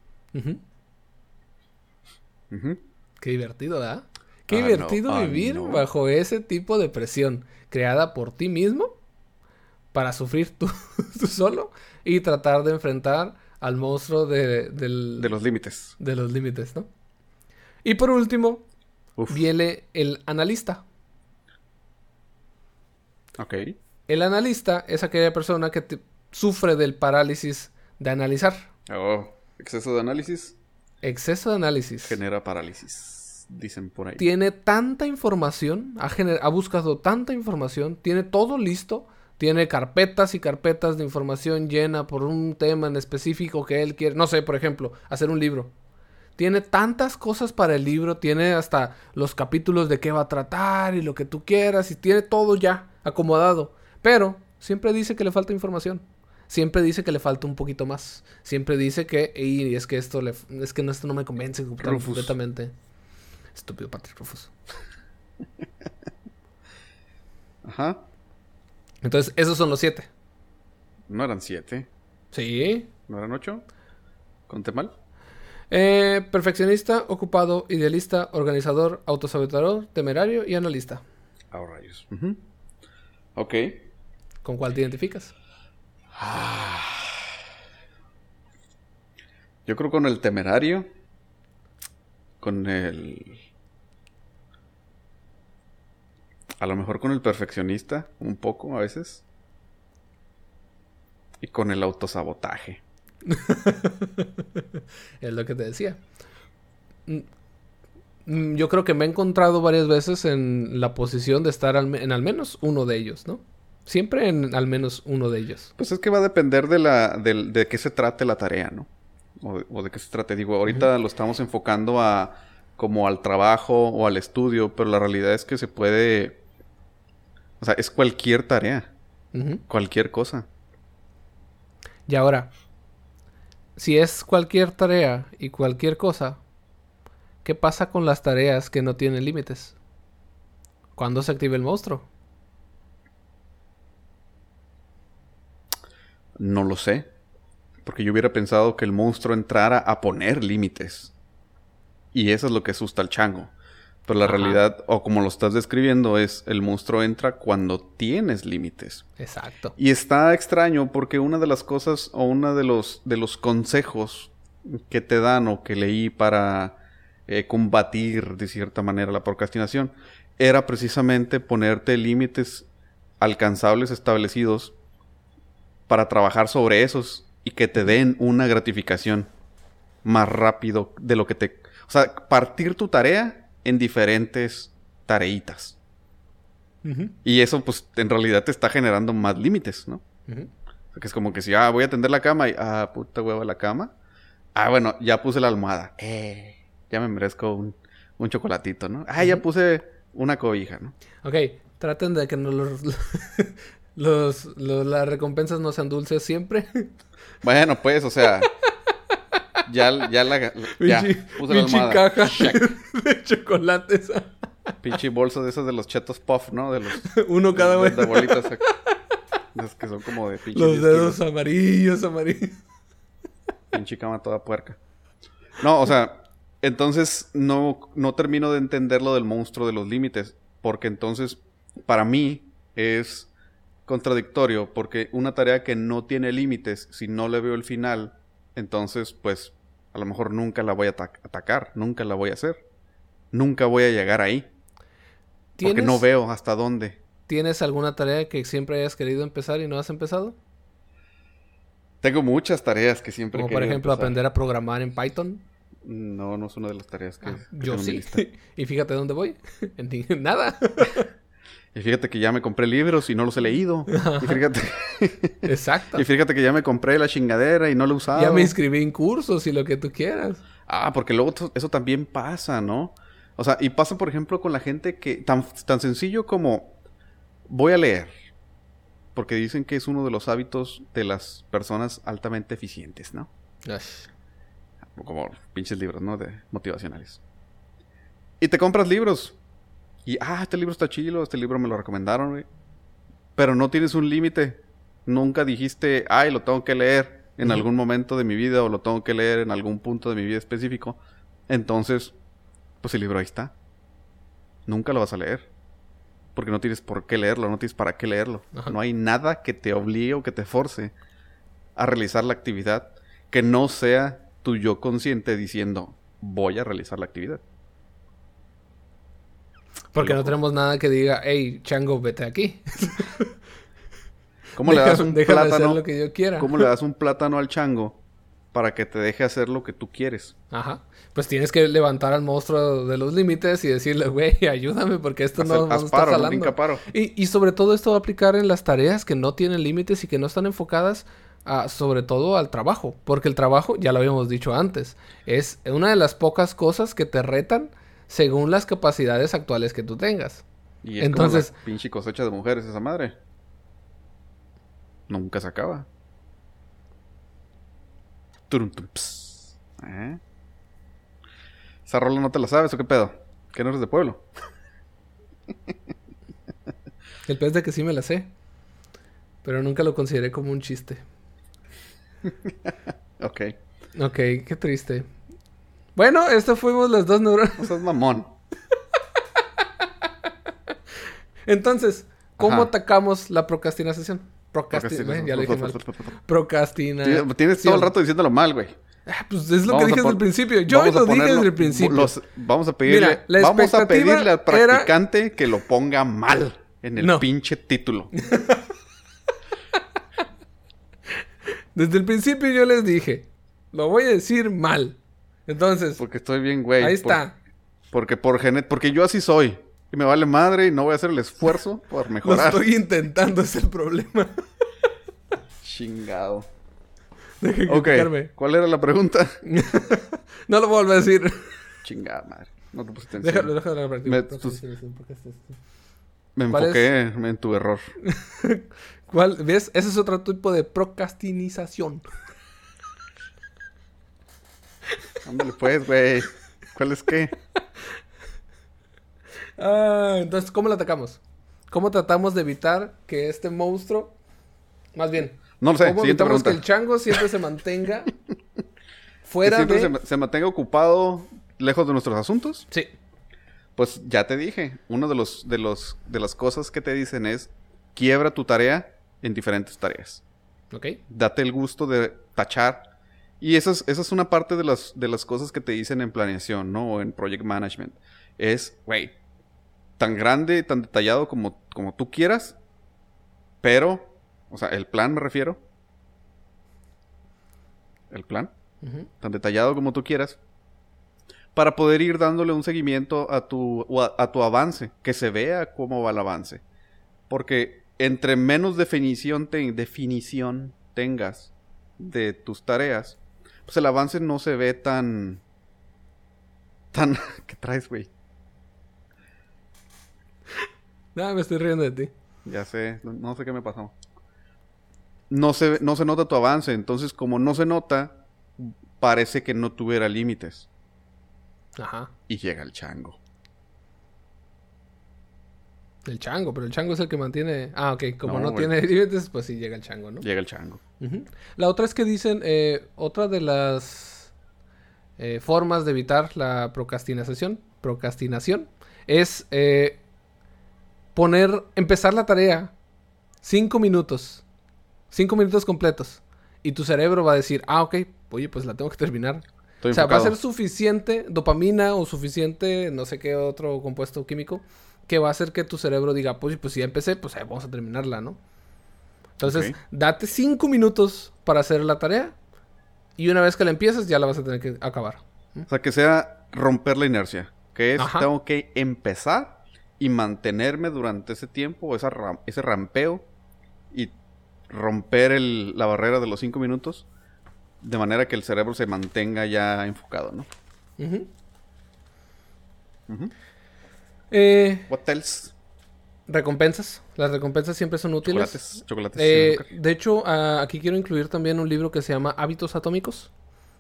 S3: Qué divertido, ¿verdad? Qué ah, divertido vivir bajo ese tipo de presión creada por ti mismo para sufrir tú, solo y tratar de enfrentar al monstruo de,
S2: de los límites.
S3: De los límites, ¿no? Y por último, viene el analista.
S2: Ok.
S3: El analista es aquella persona que sufre del parálisis de analizar.
S2: Oh, exceso de análisis.
S3: Exceso de análisis.
S2: Genera parálisis, dicen por ahí.
S3: Tiene tanta información, ha, ha buscado tanta información, tiene todo listo, tiene carpetas y carpetas de información llena por un tema en específico que él quiere, no sé, por ejemplo, hacer un libro. Tiene tantas cosas para el libro, tiene hasta los capítulos de qué va a tratar y lo que tú quieras, y tiene todo ya acomodado. Pero siempre dice que le falta información siempre dice que le falta un poquito más. Siempre dice que, y es que esto le, es que esto no me convence completamente. Estúpido Patrick Rufus.
S2: Ajá.
S3: Entonces, esos son los siete.
S2: No eran siete.
S3: Sí.
S2: ¿No eran ocho? ¿Conté mal?
S3: Eh, perfeccionista, ocupado, idealista, organizador, autosabotador, temerario y analista.
S2: Ah, rayos. Ok.
S3: ¿Con cuál te identificas?
S2: Yo creo con el temerario. Con el. A lo mejor con el perfeccionista, un poco a veces. Y con el autosabotaje.
S3: es lo que te decía. Mm, mm, yo creo que me he encontrado varias veces en la posición de estar en al menos uno de ellos, ¿no? Siempre en al menos uno de ellos.
S2: Pues es que va a depender de la de, qué se trate la tarea, ¿no? O, de qué se trate. Digo, ahorita lo estamos enfocando a como al trabajo o al estudio, pero la realidad es que se puede... O sea, es cualquier tarea. Cualquier cosa.
S3: Y ahora, si es cualquier tarea y cualquier cosa, ¿qué pasa con las tareas que no tienen límites? ¿Cuándo se activa el monstruo?
S2: No lo sé. Porque yo hubiera pensado que el monstruo entrara a poner límites. Y eso es lo que asusta al chango. Pero la realidad, o como lo estás describiendo, es el monstruo entra cuando tienes límites.
S3: Exacto.
S2: Y está extraño porque una de las cosas o uno de los, de los consejos que te dan o que leí para eh, combatir de cierta manera la procrastinación era precisamente ponerte límites alcanzables establecidos para trabajar sobre esos y que te den una gratificación más rápido de lo que te... O sea, partir tu tarea en diferentes tareitas. Y eso, pues, en realidad te está generando más límites, ¿no? que es como que si, ah, voy a tender la cama y, ah, puta hueva la cama. Ah, bueno, ya puse la almohada. Eh, ya me merezco un, un chocolatito, ¿no? Ah, ya puse una cobija, ¿no?
S3: Ok, traten de que no los, los, las recompensas no sean dulces siempre.
S2: Bueno, pues, o sea. ya, ya la. Ya,
S3: puse la almohada. caja de chocolates.
S2: Pinche bolsa de esas de los chetos puff, ¿no? De los.
S3: Uno cada
S2: vez. De, bolitas. Los que son como de
S3: pinche. Los dedos amarillos, amarillos.
S2: Pinche cama toda puerca. No, o sea, entonces no, no termino de entender lo del monstruo de los límites. Porque entonces, para mí, es contradictorio porque una tarea que no tiene límites, si no le veo el final, entonces pues a lo mejor nunca la voy a atacar, nunca la voy a hacer, nunca voy a llegar ahí. Porque no veo hasta dónde.
S3: ¿Tienes alguna tarea que siempre hayas querido empezar y no has empezado?
S2: Tengo muchas tareas que siempre
S3: Como por ejemplo aprender a programar en Python.
S2: No, no es una de las tareas que... Ah,
S3: yo sí. y fíjate dónde voy. nada.
S2: Y fíjate que ya me compré libros y no los he leído. Y fíjate.
S3: Exacto.
S2: Y fíjate que ya me compré la chingadera y no lo he usado.
S3: Ya me inscribí en cursos y lo que tú quieras.
S2: Ah, porque luego eso también pasa, ¿no? O sea, y pasa, por ejemplo, con la gente que. Tan, tan sencillo como. Voy a leer. Porque dicen que es uno de los hábitos de las personas altamente eficientes, ¿no? Como pinches libros, ¿no? De motivacionales. Y te compras libros. Y, ah, este libro está chido, este libro me lo recomendaron, güey. Pero no tienes un límite. Nunca dijiste, ay, lo tengo que leer en algún momento de mi vida o lo tengo que leer en algún punto de mi vida específico. Entonces, pues el libro ahí está. Nunca lo vas a leer. Porque no tienes por qué leerlo, no tienes para qué leerlo. No hay nada que te obligue o que te force a realizar la actividad que no sea tu yo consciente diciendo, voy a realizar la actividad.
S3: Porque no tenemos nada que diga, hey, chango, vete aquí.
S2: ¿Cómo le das un plátano? lo que yo quiera. ¿Cómo le das un plátano al chango para que te deje hacer lo que tú quieres?
S3: Ajá. Pues tienes que levantar al monstruo de los límites y decirle, güey, ayúdame porque esto no, no está jalando. Y, y sobre todo esto va a aplicar en las tareas que no tienen límites y que no están enfocadas a, sobre todo al trabajo. Porque el trabajo, ya lo habíamos dicho antes, es una de las pocas cosas que te retan según las capacidades actuales que tú tengas.
S2: Y Entonces, pinche cosecha de mujeres esa madre. Nunca se acaba. ¿Eh? Esa rola no te la sabes o qué pedo? ¿Que no eres de pueblo?
S3: El pez de que sí me la sé. Pero nunca lo consideré como un chiste.
S2: ok.
S3: Ok, qué triste. Bueno, esto fuimos las dos neuronas.
S2: Eso es mamón.
S3: Entonces, ¿cómo atacamos la procrastinación? Procrastinación. Ya lo dije mal.
S2: Tienes todo el rato diciéndolo mal, güey.
S3: Ah, pues es lo que dije desde el principio. Yo lo dije desde el principio.
S2: vamos a pedirle, vamos a pedirle al practicante que lo ponga mal en el pinche título.
S3: desde el principio yo les dije, lo voy a decir mal. Entonces.
S2: Porque estoy bien, güey.
S3: Ahí está.
S2: porque por genet, porque yo así soy. Y me vale madre y no voy a hacer el esfuerzo por mejorar.
S3: Lo estoy intentando, es el problema.
S2: Chingado. Deja ok, ¿cuál era la pregunta?
S3: no lo vuelvo a decir.
S2: Chingada madre. No te pusiste
S3: Déjalo, déjalo la
S2: Me, pues, me enfoqué en tu error.
S3: ¿Cuál? ¿Ves? Ese es otro tipo de procrastinización.
S2: Ándale pues, güey. ¿Cuál es qué?
S3: ah, entonces, ¿cómo lo atacamos? ¿Cómo tratamos de evitar que este monstruo, más bien,
S2: no lo sé,
S3: ¿cómo evitamos que el chango siempre se mantenga fuera
S2: que siempre se, mantenga ocupado lejos de nuestros asuntos?
S3: Sí.
S2: Pues ya te dije, una de los de los de las cosas que te dicen es quiebra tu tarea en diferentes tareas.
S3: Ok.
S2: Date el gusto de tachar. Y esa es, esa es una parte de las, de las cosas que te dicen en planeación, ¿no? O en project management. Es, güey, tan grande, tan detallado como, como tú quieras, pero, o sea, el plan me refiero. El plan. Tan detallado como tú quieras. Para poder ir dándole un seguimiento a tu, a tu avance, que se vea cómo va el avance. Porque entre menos definición, definición tengas de tus tareas, pues el avance no se ve tan... tan... ¿Qué traes, güey?
S3: Nada, me estoy riendo de ti.
S2: Ya sé, no, sé qué me pasó. No se, no se nota tu avance, entonces como no se nota, parece que no tuviera límites.
S3: Ajá.
S2: Y llega el chango.
S3: El chango, pero el chango es el que mantiene. Ah, ok. Como no, tiene límites, pues sí llega el chango, ¿no?
S2: Llega el chango.
S3: La otra es que dicen. Eh, otra de las eh, formas de evitar la procrastinación. Procrastinación. Es eh, poner. Empezar la tarea. Cinco minutos. Cinco minutos completos. Y tu cerebro va a decir, ah, ok, oye, pues la tengo que terminar. o sea, va a ser suficiente dopamina o suficiente, no sé qué otro compuesto químico que va a hacer que tu cerebro diga, pues, pues si ya empecé, pues vamos a terminarla, ¿no? Entonces, date cinco minutos para hacer la tarea y una vez que la empieces ya la vas a tener que acabar.
S2: O sea, que sea romper la inercia, que es, tengo que empezar y mantenerme durante ese tiempo, esa ese rampeo y romper la barrera de los cinco minutos de manera que el cerebro se mantenga ya enfocado, ¿no?
S3: Eh,
S2: What
S3: Recompensas. Las recompensas siempre son útiles.
S2: Chocolates. Chocolates
S3: eh, de hecho, aquí quiero incluir también un libro que se llama Hábitos Atómicos.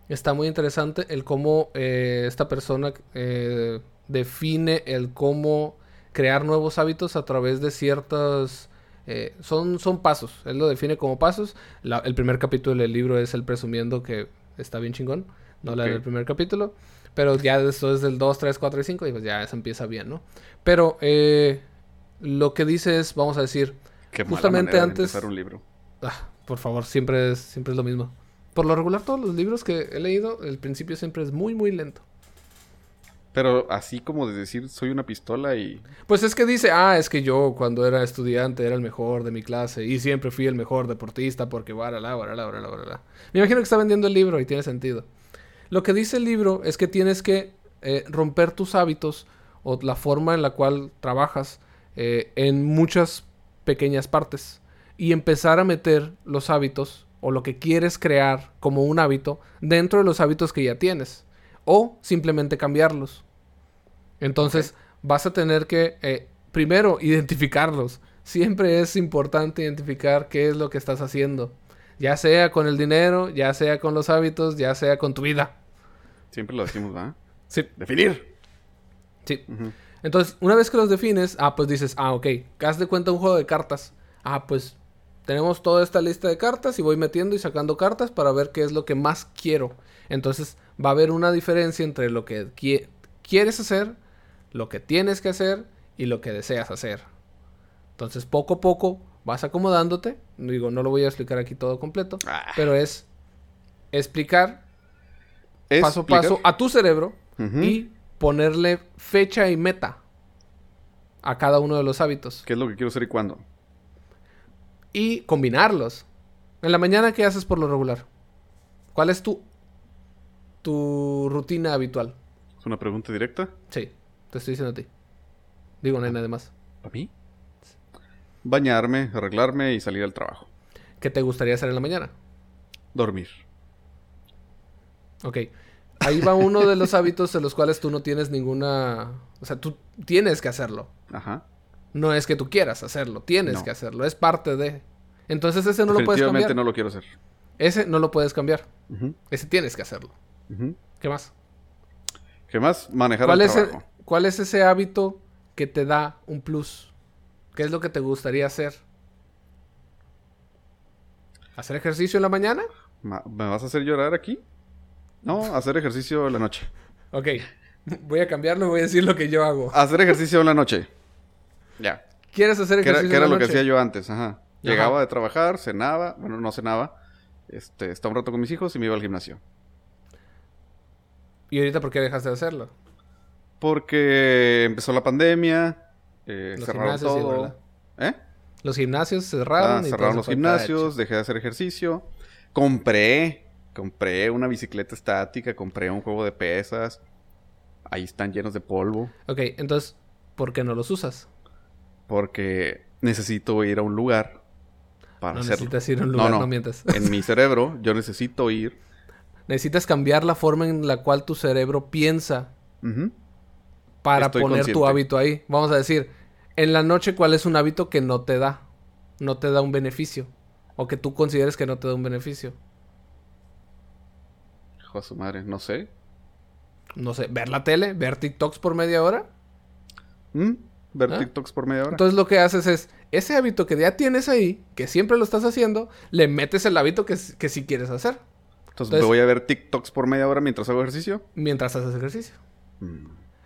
S3: Está muy interesante el cómo eh, esta persona eh, define el cómo crear nuevos hábitos a través de ciertos... son, son pasos. Él lo define como pasos. el primer capítulo del libro es el presumiendo que está bien chingón. No la del primer capítulo. Pero ya después del 2, 3, 4 y 5, pues ya se empieza bien, ¿no? Pero eh, lo que dice es, vamos a decir, justamente antes...
S2: un libro.
S3: Ah, por favor, siempre es, siempre es lo mismo. Por lo regular, todos los libros que he leído, el principio siempre es muy, muy lento.
S2: Pero así como de decir, soy una pistola y...
S3: Pues es que dice, ah, es que yo cuando era estudiante era el mejor de mi clase y siempre fui el mejor deportista porque... Barala, barala, barala, barala. Me imagino que está vendiendo el libro y tiene sentido. Lo que dice el libro es que tienes que eh, romper tus hábitos o la forma en la cual trabajas eh, en muchas pequeñas partes y empezar a meter los hábitos o lo que quieres crear como un hábito dentro de los hábitos que ya tienes o simplemente cambiarlos. Entonces vas a tener que eh, primero identificarlos. Siempre es importante identificar qué es lo que estás haciendo. Ya sea con el dinero, ya sea con los hábitos, ya sea con tu vida.
S2: Siempre lo decimos, ¿verdad?
S3: Sí.
S2: Definir.
S3: Sí. Entonces, una vez que los defines, ah, pues dices, ah, ok, haz de cuenta un juego de cartas. Ah, pues tenemos toda esta lista de cartas y voy metiendo y sacando cartas para ver qué es lo que más quiero. Entonces, va a haber una diferencia entre lo que quieres hacer, lo que tienes que hacer y lo que deseas hacer. Entonces, poco a poco vas acomodándote. Digo, no lo voy a explicar aquí todo completo, ah. pero es explicar paso a paso a tu cerebro y ponerle fecha y meta a cada uno de los hábitos.
S2: ¿Qué es lo que quiero hacer y cuándo?
S3: Y combinarlos. En la mañana, ¿qué haces por lo regular? ¿Cuál es tu, tu rutina habitual?
S2: ¿Es una pregunta directa?
S3: Sí, te estoy diciendo a ti. Digo, no hay nada más.
S2: ¿A mí? bañarme, arreglarme y salir al trabajo.
S3: ¿Qué te gustaría hacer en la mañana?
S2: Dormir.
S3: Ok. Ahí va uno de los hábitos en los cuales tú no tienes ninguna... O sea, tú tienes que hacerlo.
S2: Ajá.
S3: No es que tú quieras hacerlo, tienes que hacerlo, es parte de... Entonces ese no lo puedes cambiar.
S2: no lo quiero hacer.
S3: Ese no lo puedes cambiar. Ese tienes que hacerlo. ¿Qué más?
S2: ¿Qué más? Manejar
S3: ¿Cuál
S2: el
S3: es
S2: trabajo.
S3: ¿Cuál es ese hábito que te da un plus? ¿Qué es lo que te gustaría hacer? ¿Hacer ejercicio en la mañana?
S2: Ma- ¿Me vas a hacer llorar aquí? No, hacer ejercicio en la noche.
S3: Ok. Voy a cambiarlo y voy a decir lo que yo hago.
S2: Hacer ejercicio en la noche. Ya.
S3: ¿Quieres hacer ejercicio
S2: que era
S3: en la
S2: lo que
S3: noche?
S2: hacía yo antes, ajá. Llegaba de trabajar, cenaba, bueno, no cenaba. Este, estaba un rato con mis hijos y me iba al gimnasio.
S3: ¿Y ahorita por qué dejaste de hacerlo?
S2: Porque empezó la pandemia, eh,
S3: Los
S2: cerraron
S3: gimnasios,
S2: todo. ¿Eh?
S3: Los gimnasios cerraron.
S2: Ah,
S3: y
S2: cerraron los gimnasios, dejé de hacer ejercicio. Compré, compré una bicicleta estática, compré un juego de pesas. Ahí están llenos de polvo.
S3: Ok, entonces, ¿por qué no los usas?
S2: Porque necesito ir a un lugar para
S3: No
S2: hacerlo.
S3: necesitas ir a un
S2: No,
S3: lugar,
S2: no.
S3: no, mientas.
S2: En mi cerebro, yo necesito ir.
S3: Necesitas cambiar la forma en la cual tu cerebro piensa para
S2: Estoy
S3: poner tu hábito ahí. Vamos a decir, en la noche, ¿cuál es un hábito que no te da? No te da un beneficio. O que tú consideres que no te da un beneficio.
S2: Hijo de su madre, no sé.
S3: No sé, ver la tele, ver TikToks por media hora.
S2: ¿Mm? Ver
S3: ¿Ah?
S2: TikToks por media hora.
S3: Entonces lo que haces es, ese hábito que ya tienes ahí, que siempre lo estás haciendo, le metes el hábito que, que sí quieres hacer.
S2: Entonces,
S3: entonces-
S2: me voy a ver TikToks por media hora mientras hago ejercicio.
S3: Mientras haces ejercicio.
S2: Mm.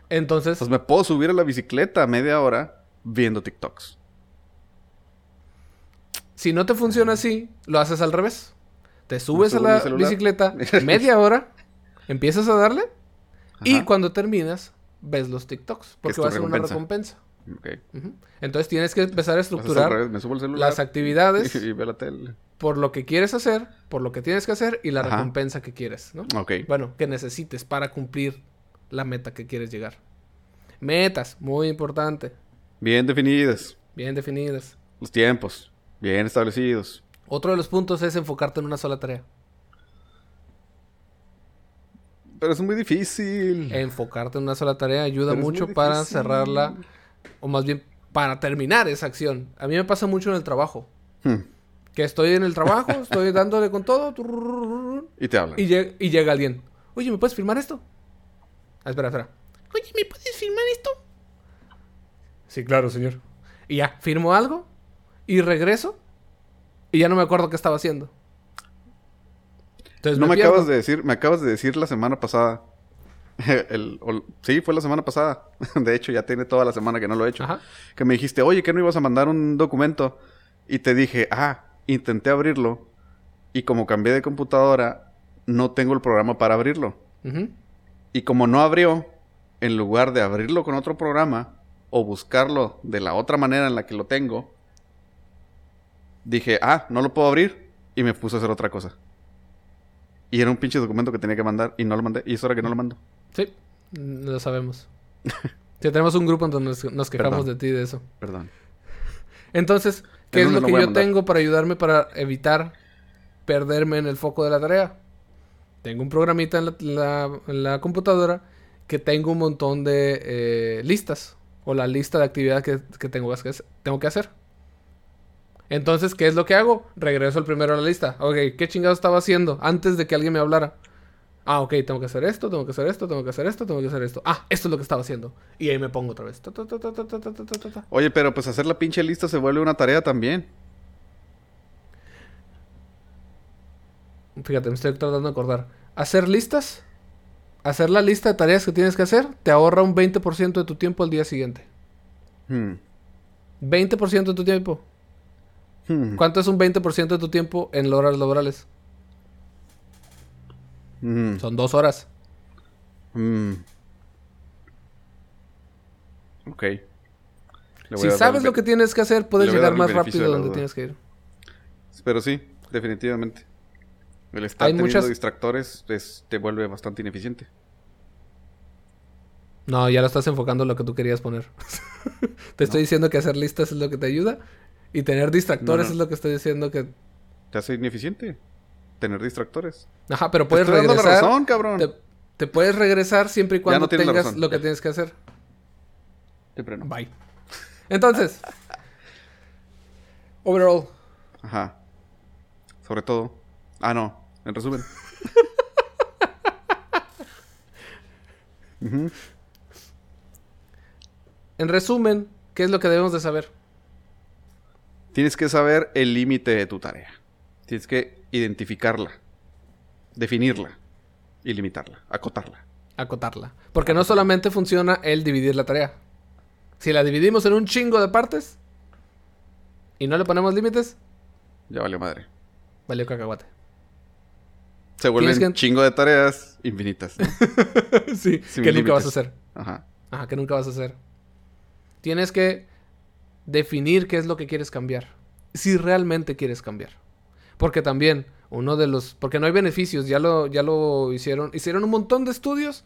S3: Entonces,
S2: Entonces me puedo subir a la bicicleta media hora viendo TikToks.
S3: si no te funciona así, lo haces al revés. Te subes a la bicicleta media hora, empiezas a darle y cuando terminas, ves los TikToks. Porque va a ser una
S2: recompensa.
S3: Entonces tienes que empezar a estructurar
S2: revés, me subo al celular
S3: las actividades
S2: y, veo la tele.
S3: por lo que quieres hacer, por lo que tienes que hacer y la
S2: Ajá.
S3: recompensa que quieres, ¿no? Bueno, que necesites para cumplir la meta que quieres llegar. Metas, muy importante,
S2: Bien definidas.
S3: bien definidas.
S2: Los tiempos. Bien establecidos.
S3: Otro de los puntos es enfocarte en una sola tarea.
S2: Pero es muy difícil.
S3: Enfocarte en una sola tarea ayuda mucho para cerrarla, o más bien para terminar esa acción. A mí me pasa mucho en el trabajo.
S2: Hmm.
S3: Que estoy en el trabajo, estoy dándole con todo,
S2: Y te hablan.
S3: y, lleg- y llega alguien. Oye, ¿me puedes firmar esto? Ah, espera, espera. Oye, ¿me puedes firmar esto? Sí, claro, señor. Y ya, firmo algo y regreso y ya no me acuerdo qué estaba haciendo. Entonces
S2: no me, acabas de decir, me acabas de decir la semana pasada. El- sí, fue la semana pasada. De hecho, ya tiene toda la semana que no lo he hecho.
S3: Ajá.
S2: Que me dijiste, oye, que no ibas a mandar un documento. Y te dije, ah, intenté abrirlo. Y como cambié de computadora, no tengo el programa para abrirlo. Y como no abrió, en lugar de abrirlo con otro programa o buscarlo de la otra manera en la que lo tengo, dije, ah, no lo puedo abrir. Y me puse a hacer otra cosa. Y era un pinche documento que tenía que mandar y no lo mandé. Y es hora que no lo mando.
S3: Sí, mm, lo sabemos. Sí, tenemos un grupo en donde nos, nos quejamos
S2: Perdón.
S3: de ti de eso.
S2: Perdón.
S3: Entonces, ¿qué es lo que yo tengo para ayudarme para evitar perderme en el foco de la tarea? Tengo un programita en la, la- en la computadora que tengo un montón de eh, listas o la lista de actividades que, que tengo, que hacer- tengo que hacer. Entonces, ¿qué es lo que hago? Regreso el primero a la lista. Ok, ¿qué chingado estaba haciendo antes de que alguien me hablara? Ah, ok, tengo que hacer esto, tengo que hacer esto, tengo que hacer esto, tengo que hacer esto. Ah, esto es lo que estaba haciendo. Y ahí me pongo otra vez.
S2: Oye, pero pues hacer la pinche lista se vuelve una tarea también.
S3: Fíjate, me estoy tratando de acordar. Hacer listas, hacer la lista de tareas que tienes que hacer, te ahorra un 20% de tu tiempo al día siguiente.
S2: Hmm.
S3: 20% de tu tiempo.
S2: Hmm.
S3: ¿Cuánto es un 20% de tu tiempo en horas laborales? Son dos horas.
S2: Ok.
S3: Si sabes lo que tienes que hacer, puedes llegar más rápido donde
S2: duda.
S3: tienes que ir.
S2: Pero sí, definitivamente. El estar
S3: Hay
S2: teniendo
S3: muchas-
S2: distractores pues, te vuelve bastante ineficiente.
S3: No, ya lo estás enfocando en lo que tú querías poner. te estoy diciendo que hacer listas es lo que te ayuda. Y tener distractores
S2: No, no.
S3: es lo que estoy diciendo que...
S2: Te hace ineficiente tener distractores.
S3: Ajá, pero
S2: Te
S3: puedes
S2: estoy dando la
S3: regresar.
S2: razón, cabrón.
S3: Te, te puedes regresar siempre y cuando
S2: no
S3: tengas lo que tienes que hacer.
S2: Siempre no.
S3: Bye. Entonces, overall,
S2: Ajá. Sobre todo. Ah, no. En resumen.
S3: En resumen, ¿qué es lo que debemos de saber?
S2: Tienes que saber el límite de tu tarea. Tienes que identificarla, definirla y limitarla, acotarla.
S3: Acotarla. Porque no solamente funciona el dividir la tarea. Si la dividimos en un chingo de partes y no le ponemos límites,
S2: ya valió madre.
S3: Valió cacahuate.
S2: Se vuelven un chingo de tareas infinitas.
S3: sí, que nunca vas a hacer. Ajá. Ajá, que nunca vas a hacer. Tienes que definir qué es lo que quieres cambiar. Si realmente quieres cambiar. Porque también uno de los... Porque no hay beneficios, ya lo, ya lo hicieron. Hicieron un montón de estudios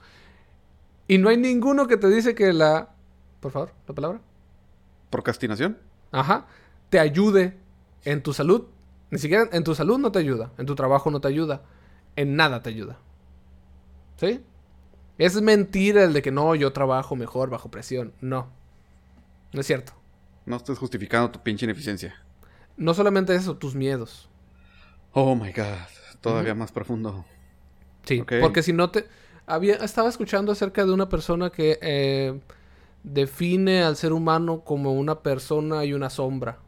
S3: y no hay ninguno que te dice que la... Por favor, la palabra.
S2: Procrastinación.
S3: Ajá. Te ayude en tu salud. Ni siquiera en tu salud no te ayuda. En tu trabajo no te ayuda. En nada te ayuda. ¿Sí? Es mentira el de que no, yo trabajo mejor bajo presión. No. No es cierto.
S2: No estés justificando tu pinche ineficiencia.
S3: No solamente eso, tus miedos.
S2: Oh my god, todavía más profundo.
S3: Sí, porque si no te... Había, estaba escuchando acerca de una persona que eh, define al ser humano como una persona y una sombra.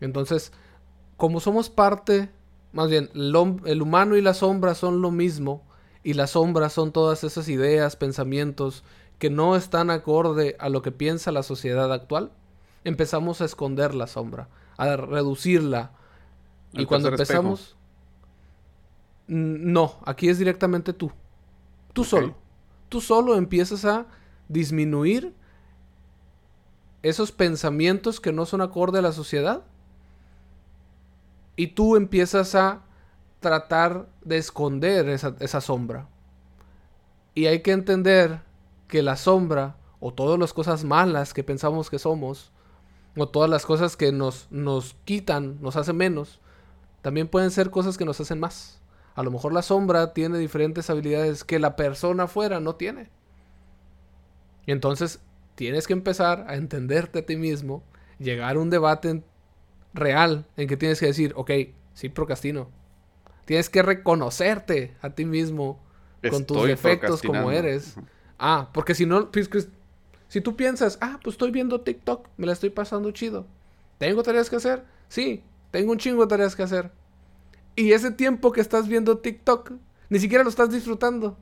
S3: Entonces, como somos parte, más bien, el humano y la sombra son lo mismo, y la sombra son todas esas ideas, pensamientos que no están acorde a lo que piensa la sociedad actual, empezamos a esconder la sombra, a reducirla. y cuando empezamos... No, aquí es directamente tú. Tú solo. Tú solo empiezas a disminuir esos pensamientos que no son acorde a la sociedad. Y tú empiezas a tratar de esconder esa, esa sombra. Y hay que entender que la sombra o todas las cosas malas que pensamos que somos o todas las cosas que nos, nos quitan, nos hacen menos, también pueden ser cosas que nos hacen más. A lo mejor la sombra tiene diferentes habilidades que la persona afuera no tiene. Y entonces tienes que empezar a entenderte a ti mismo, llegar a un debate real en que tienes que decir, ok, sí procrastino. Tienes que reconocerte a ti mismo con tus defectos como eres. Ah, porque si no, pues, si tú piensas, ah, pues estoy viendo TikTok, me la estoy pasando chido. ¿Tengo tareas que hacer? Sí, tengo un chingo de tareas que hacer. Y ese tiempo que estás viendo TikTok, ni siquiera lo estás disfrutando.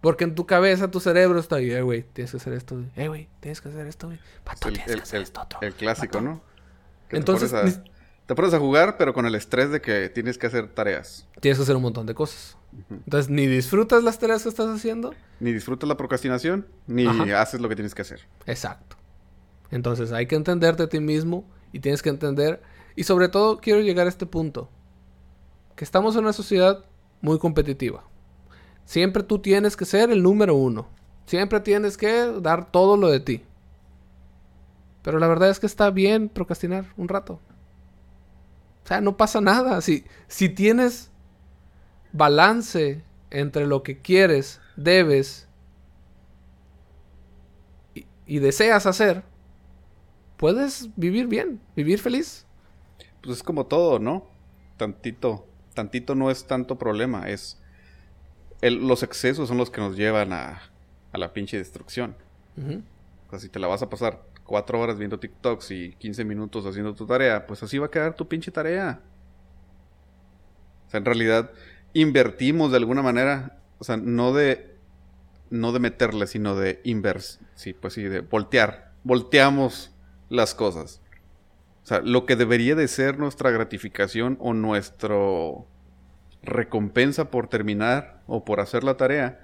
S3: Porque en tu cabeza, tu cerebro está ahí, eh, güey, tienes que hacer esto, Eh, güey, tienes que hacer esto, güey.
S2: Pato, tienes que hacer esto otro. El clásico, ¿no? Entonces, te pones a jugar, pero con el estrés de que tienes que hacer tareas.
S3: Tienes que hacer un montón de cosas. Entonces, ni disfrutas las tareas que estás haciendo.
S2: Ni disfrutas la procrastinación, ni haces lo que tienes que hacer.
S3: Exacto. Entonces, hay que entenderte a ti mismo y tienes que entender. Y sobre todo, quiero llegar a este punto. Que estamos en una sociedad muy competitiva. Siempre tú tienes que ser el número uno. Siempre tienes que dar todo lo de ti. Pero la verdad es que está bien procrastinar un rato. O sea, no pasa nada. Si, si tienes balance entre lo que quieres, debes y, deseas hacer, puedes vivir bien, vivir feliz.
S2: Pues es como todo, ¿no? Tantito, tantito no es tanto problema, es los excesos son los que nos llevan a, a la pinche destrucción. O sea, si te la vas a pasar cuatro horas viendo TikToks y 15 minutos haciendo tu tarea, pues así va a quedar tu pinche tarea. O sea, en realidad invertimos de alguna manera, o sea, no de no de meterle, sino de inverse, sí, pues sí, de voltear, volteamos las cosas. O sea, lo que debería de ser nuestra gratificación o nuestro recompensa por terminar o por hacer la tarea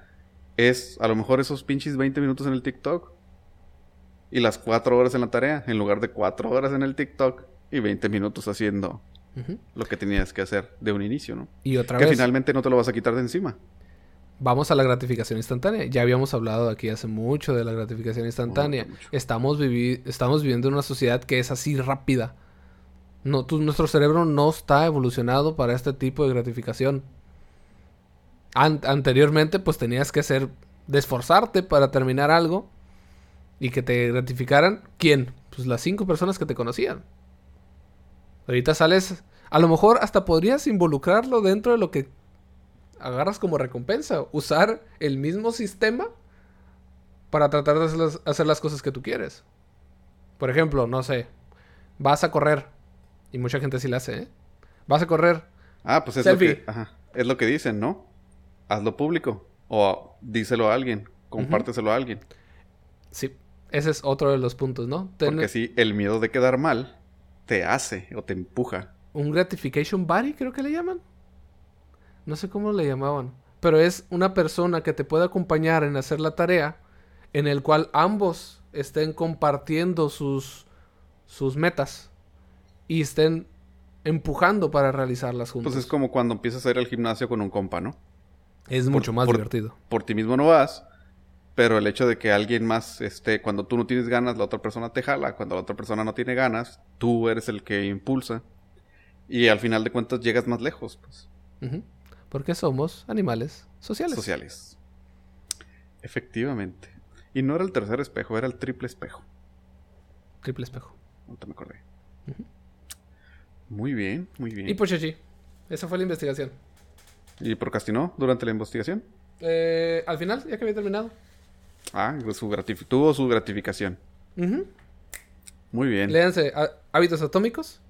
S2: es a lo mejor esos pinches 20 minutos en el TikTok y las cuatro horas en la tarea, en lugar de cuatro horas en el TikTok y 20 minutos haciendo lo que tenías que hacer de un inicio, ¿no?
S3: Y otra
S2: que finalmente no te lo vas a quitar de encima.
S3: Vamos a la gratificación instantánea. Ya habíamos hablado aquí hace mucho de la gratificación instantánea. estamos, estamos viviendo en una sociedad que es así rápida. No, nuestro cerebro no está evolucionado para este tipo de gratificación. anteriormente, pues tenías que hacer, de esforzarte para terminar algo y que te gratificaran, ¿quién? Pues las cinco personas que te conocían. Ahorita sales, a lo mejor hasta podrías involucrarlo dentro de lo que agarras como recompensa, usar el mismo sistema para tratar de hacer las, cosas que tú quieres. Por ejemplo, no sé, vas a correr. Y mucha gente sí la hace, ¿eh? Vas a correr.
S2: Ah, pues es lo que, es lo que dicen, ¿no? Hazlo público. O díselo a alguien. Compárteselo a alguien.
S3: Sí, ese es otro de los puntos, ¿no?
S2: Porque si el miedo de quedar mal te hace o te empuja.
S3: Un gratification buddy, creo que le llaman. No sé cómo le llamaban. Pero es una persona que te puede acompañar en hacer la tarea, en el cual ambos estén compartiendo sus, sus metas y estén empujando para realizarlas juntos.
S2: Pues es como cuando empiezas a ir al gimnasio con un compa, ¿no?
S3: Es mucho más divertido.
S2: Por ti mismo no vas, pero el hecho de que alguien más, este, cuando tú no tienes ganas, la otra persona te jala. Cuando la otra persona no tiene ganas, tú eres el que impulsa. Y al final de cuentas llegas más lejos, pues.
S3: Porque somos animales sociales.
S2: Sociales. Efectivamente. Y no era el tercer espejo, era el triple espejo.
S3: Triple espejo.
S2: No te me acordé. Muy bien, muy bien.
S3: Y sí, esa fue la investigación.
S2: ¿Y procrastinó durante la investigación?
S3: Eh, al final, ya que había terminado.
S2: Ah, pues su tuvo su gratificación. Muy bien.
S3: Léanse Hábitos Atómicos.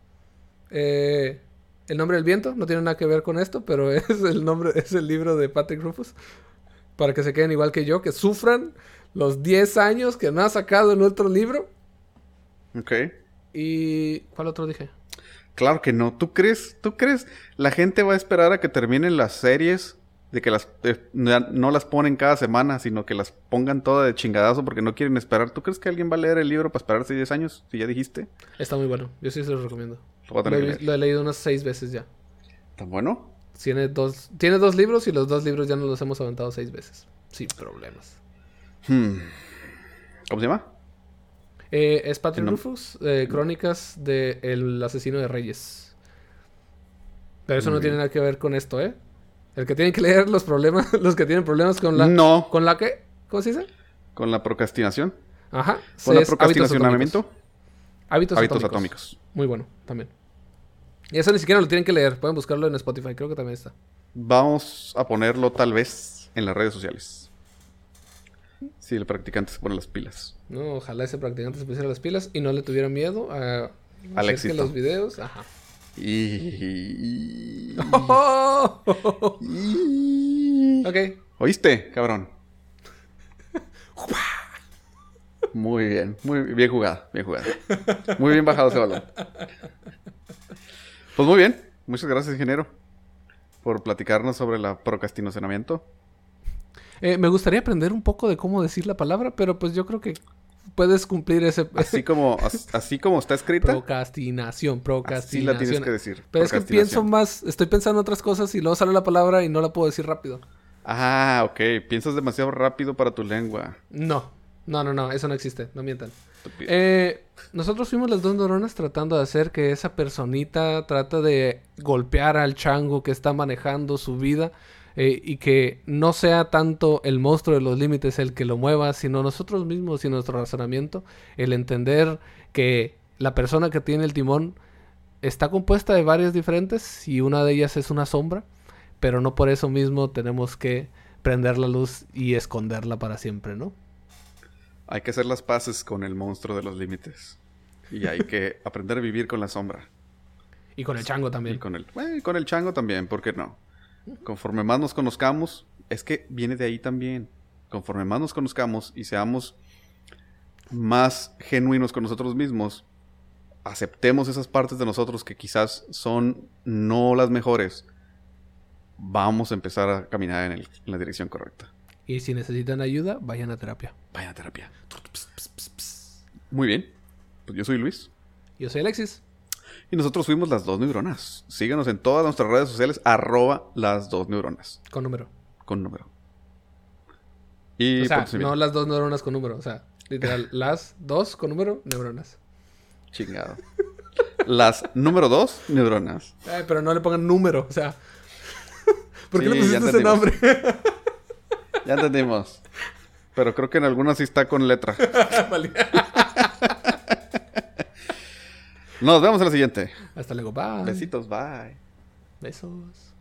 S3: Eh, el nombre del viento no tiene nada que ver con esto, pero es el nombre, es el libro de Patrick Rufus. Para que se queden igual que yo, que sufran los 10 años que no ha sacado en otro libro.
S2: Ok.
S3: ¿Y cuál otro dije?
S2: Claro que no. ¿Tú crees? ¿Tú crees? La gente va a esperar a que terminen las series de que las no las ponen cada semana, sino que las pongan todas de chingadazo porque no quieren esperar. ¿Tú crees que alguien va a leer el libro para esperarse 10 años? Si ya dijiste.
S3: Está muy bueno. Yo sí se lo recomiendo. Lo, he, leído unas 6 veces ya.
S2: ¿Tan bueno?
S3: Tiene dos, tiene dos libros y los dos libros ya nos los hemos aventado 6 veces. Sin problemas.
S2: Hmm. ¿Cómo se llama?
S3: Eh, es Patrick Rufus, eh, Crónicas del Asesino de Reyes. Pero eso no tiene nada que ver con esto, ¿eh? El que tiene que leer los problemas, los que tienen problemas con la...
S2: No.
S3: ¿Con la qué? ¿Cómo se dice?
S2: Con la procrastinación.
S3: Ajá.
S2: ¿Con la procrastinacionamiento?
S3: Hábitos, hábitos atómicos. Muy bueno, también. Y eso ni siquiera lo tienen que leer. Pueden buscarlo en Spotify. Creo que también está.
S2: Vamos a ponerlo tal vez en las redes sociales. Si el practicante se pone las pilas.
S3: No, ojalá ese practicante se pusiera las pilas y no le tuviera miedo a Al éxito. los videos. Ajá.
S2: Y...
S3: ok.
S2: ¿Oíste, cabrón? Muy bien, muy bien jugada, bien jugada. Muy bien bajado ese balón. Pues muy bien, muchas gracias, ingeniero, por platicarnos sobre el procrastinacionamiento.
S3: Eh, me gustaría aprender un poco de cómo decir la palabra, pero pues yo creo que puedes cumplir ese...
S2: Así como, así como está escrita.
S3: Procrastinación, procrastinación.
S2: Así la tienes que decir.
S3: Pero es que pienso más, estoy pensando en otras cosas y luego sale la palabra y no la puedo decir rápido.
S2: Ah, ok. Piensas demasiado rápido para tu lengua.
S3: No, no, no, no, eso no existe, no mientan. Eh, nosotros fuimos las dos neuronas tratando de hacer que esa personita trata de golpear al chango que está manejando su vida eh, y que no sea tanto el monstruo de los límites el que lo mueva, sino nosotros mismos y nuestro razonamiento, el entender que la persona que tiene el timón está compuesta de varias diferentes y una de ellas es una sombra, pero no por eso mismo tenemos que prender la luz y esconderla para siempre, ¿no?
S2: Hay que hacer las paces con el monstruo de los límites. Y hay que aprender a vivir con la sombra.
S3: Y con el chango también.
S2: Y con el, con el chango también, ¿por qué no? Conforme más nos conozcamos, es que viene de ahí también. Conforme más nos conozcamos y seamos más genuinos con nosotros mismos, aceptemos esas partes de nosotros que quizás son no las mejores, vamos a empezar a caminar en, la dirección correcta.
S3: Y si necesitan ayuda, vayan a terapia.
S2: Vayan a terapia. Muy bien. Pues yo soy Luis.
S3: Yo soy Alexis.
S2: Y nosotros fuimos las dos neuronas. Síguenos en todas nuestras redes sociales, arroba las dos neuronas.
S3: Con número.
S2: Con número.
S3: Y o sea, no las dos neuronas con número. O sea, literal, las dos con número, neuronas.
S2: Chingado. las número dos, neuronas.
S3: pero no le pongan número, o sea. ¿Por qué le pusiste ese nombre?
S2: ya entendimos. Pero creo que en algunas sí está con letra. Nos vemos en la siguiente.
S3: Hasta luego, bye.
S2: Besitos, bye.
S3: Besos.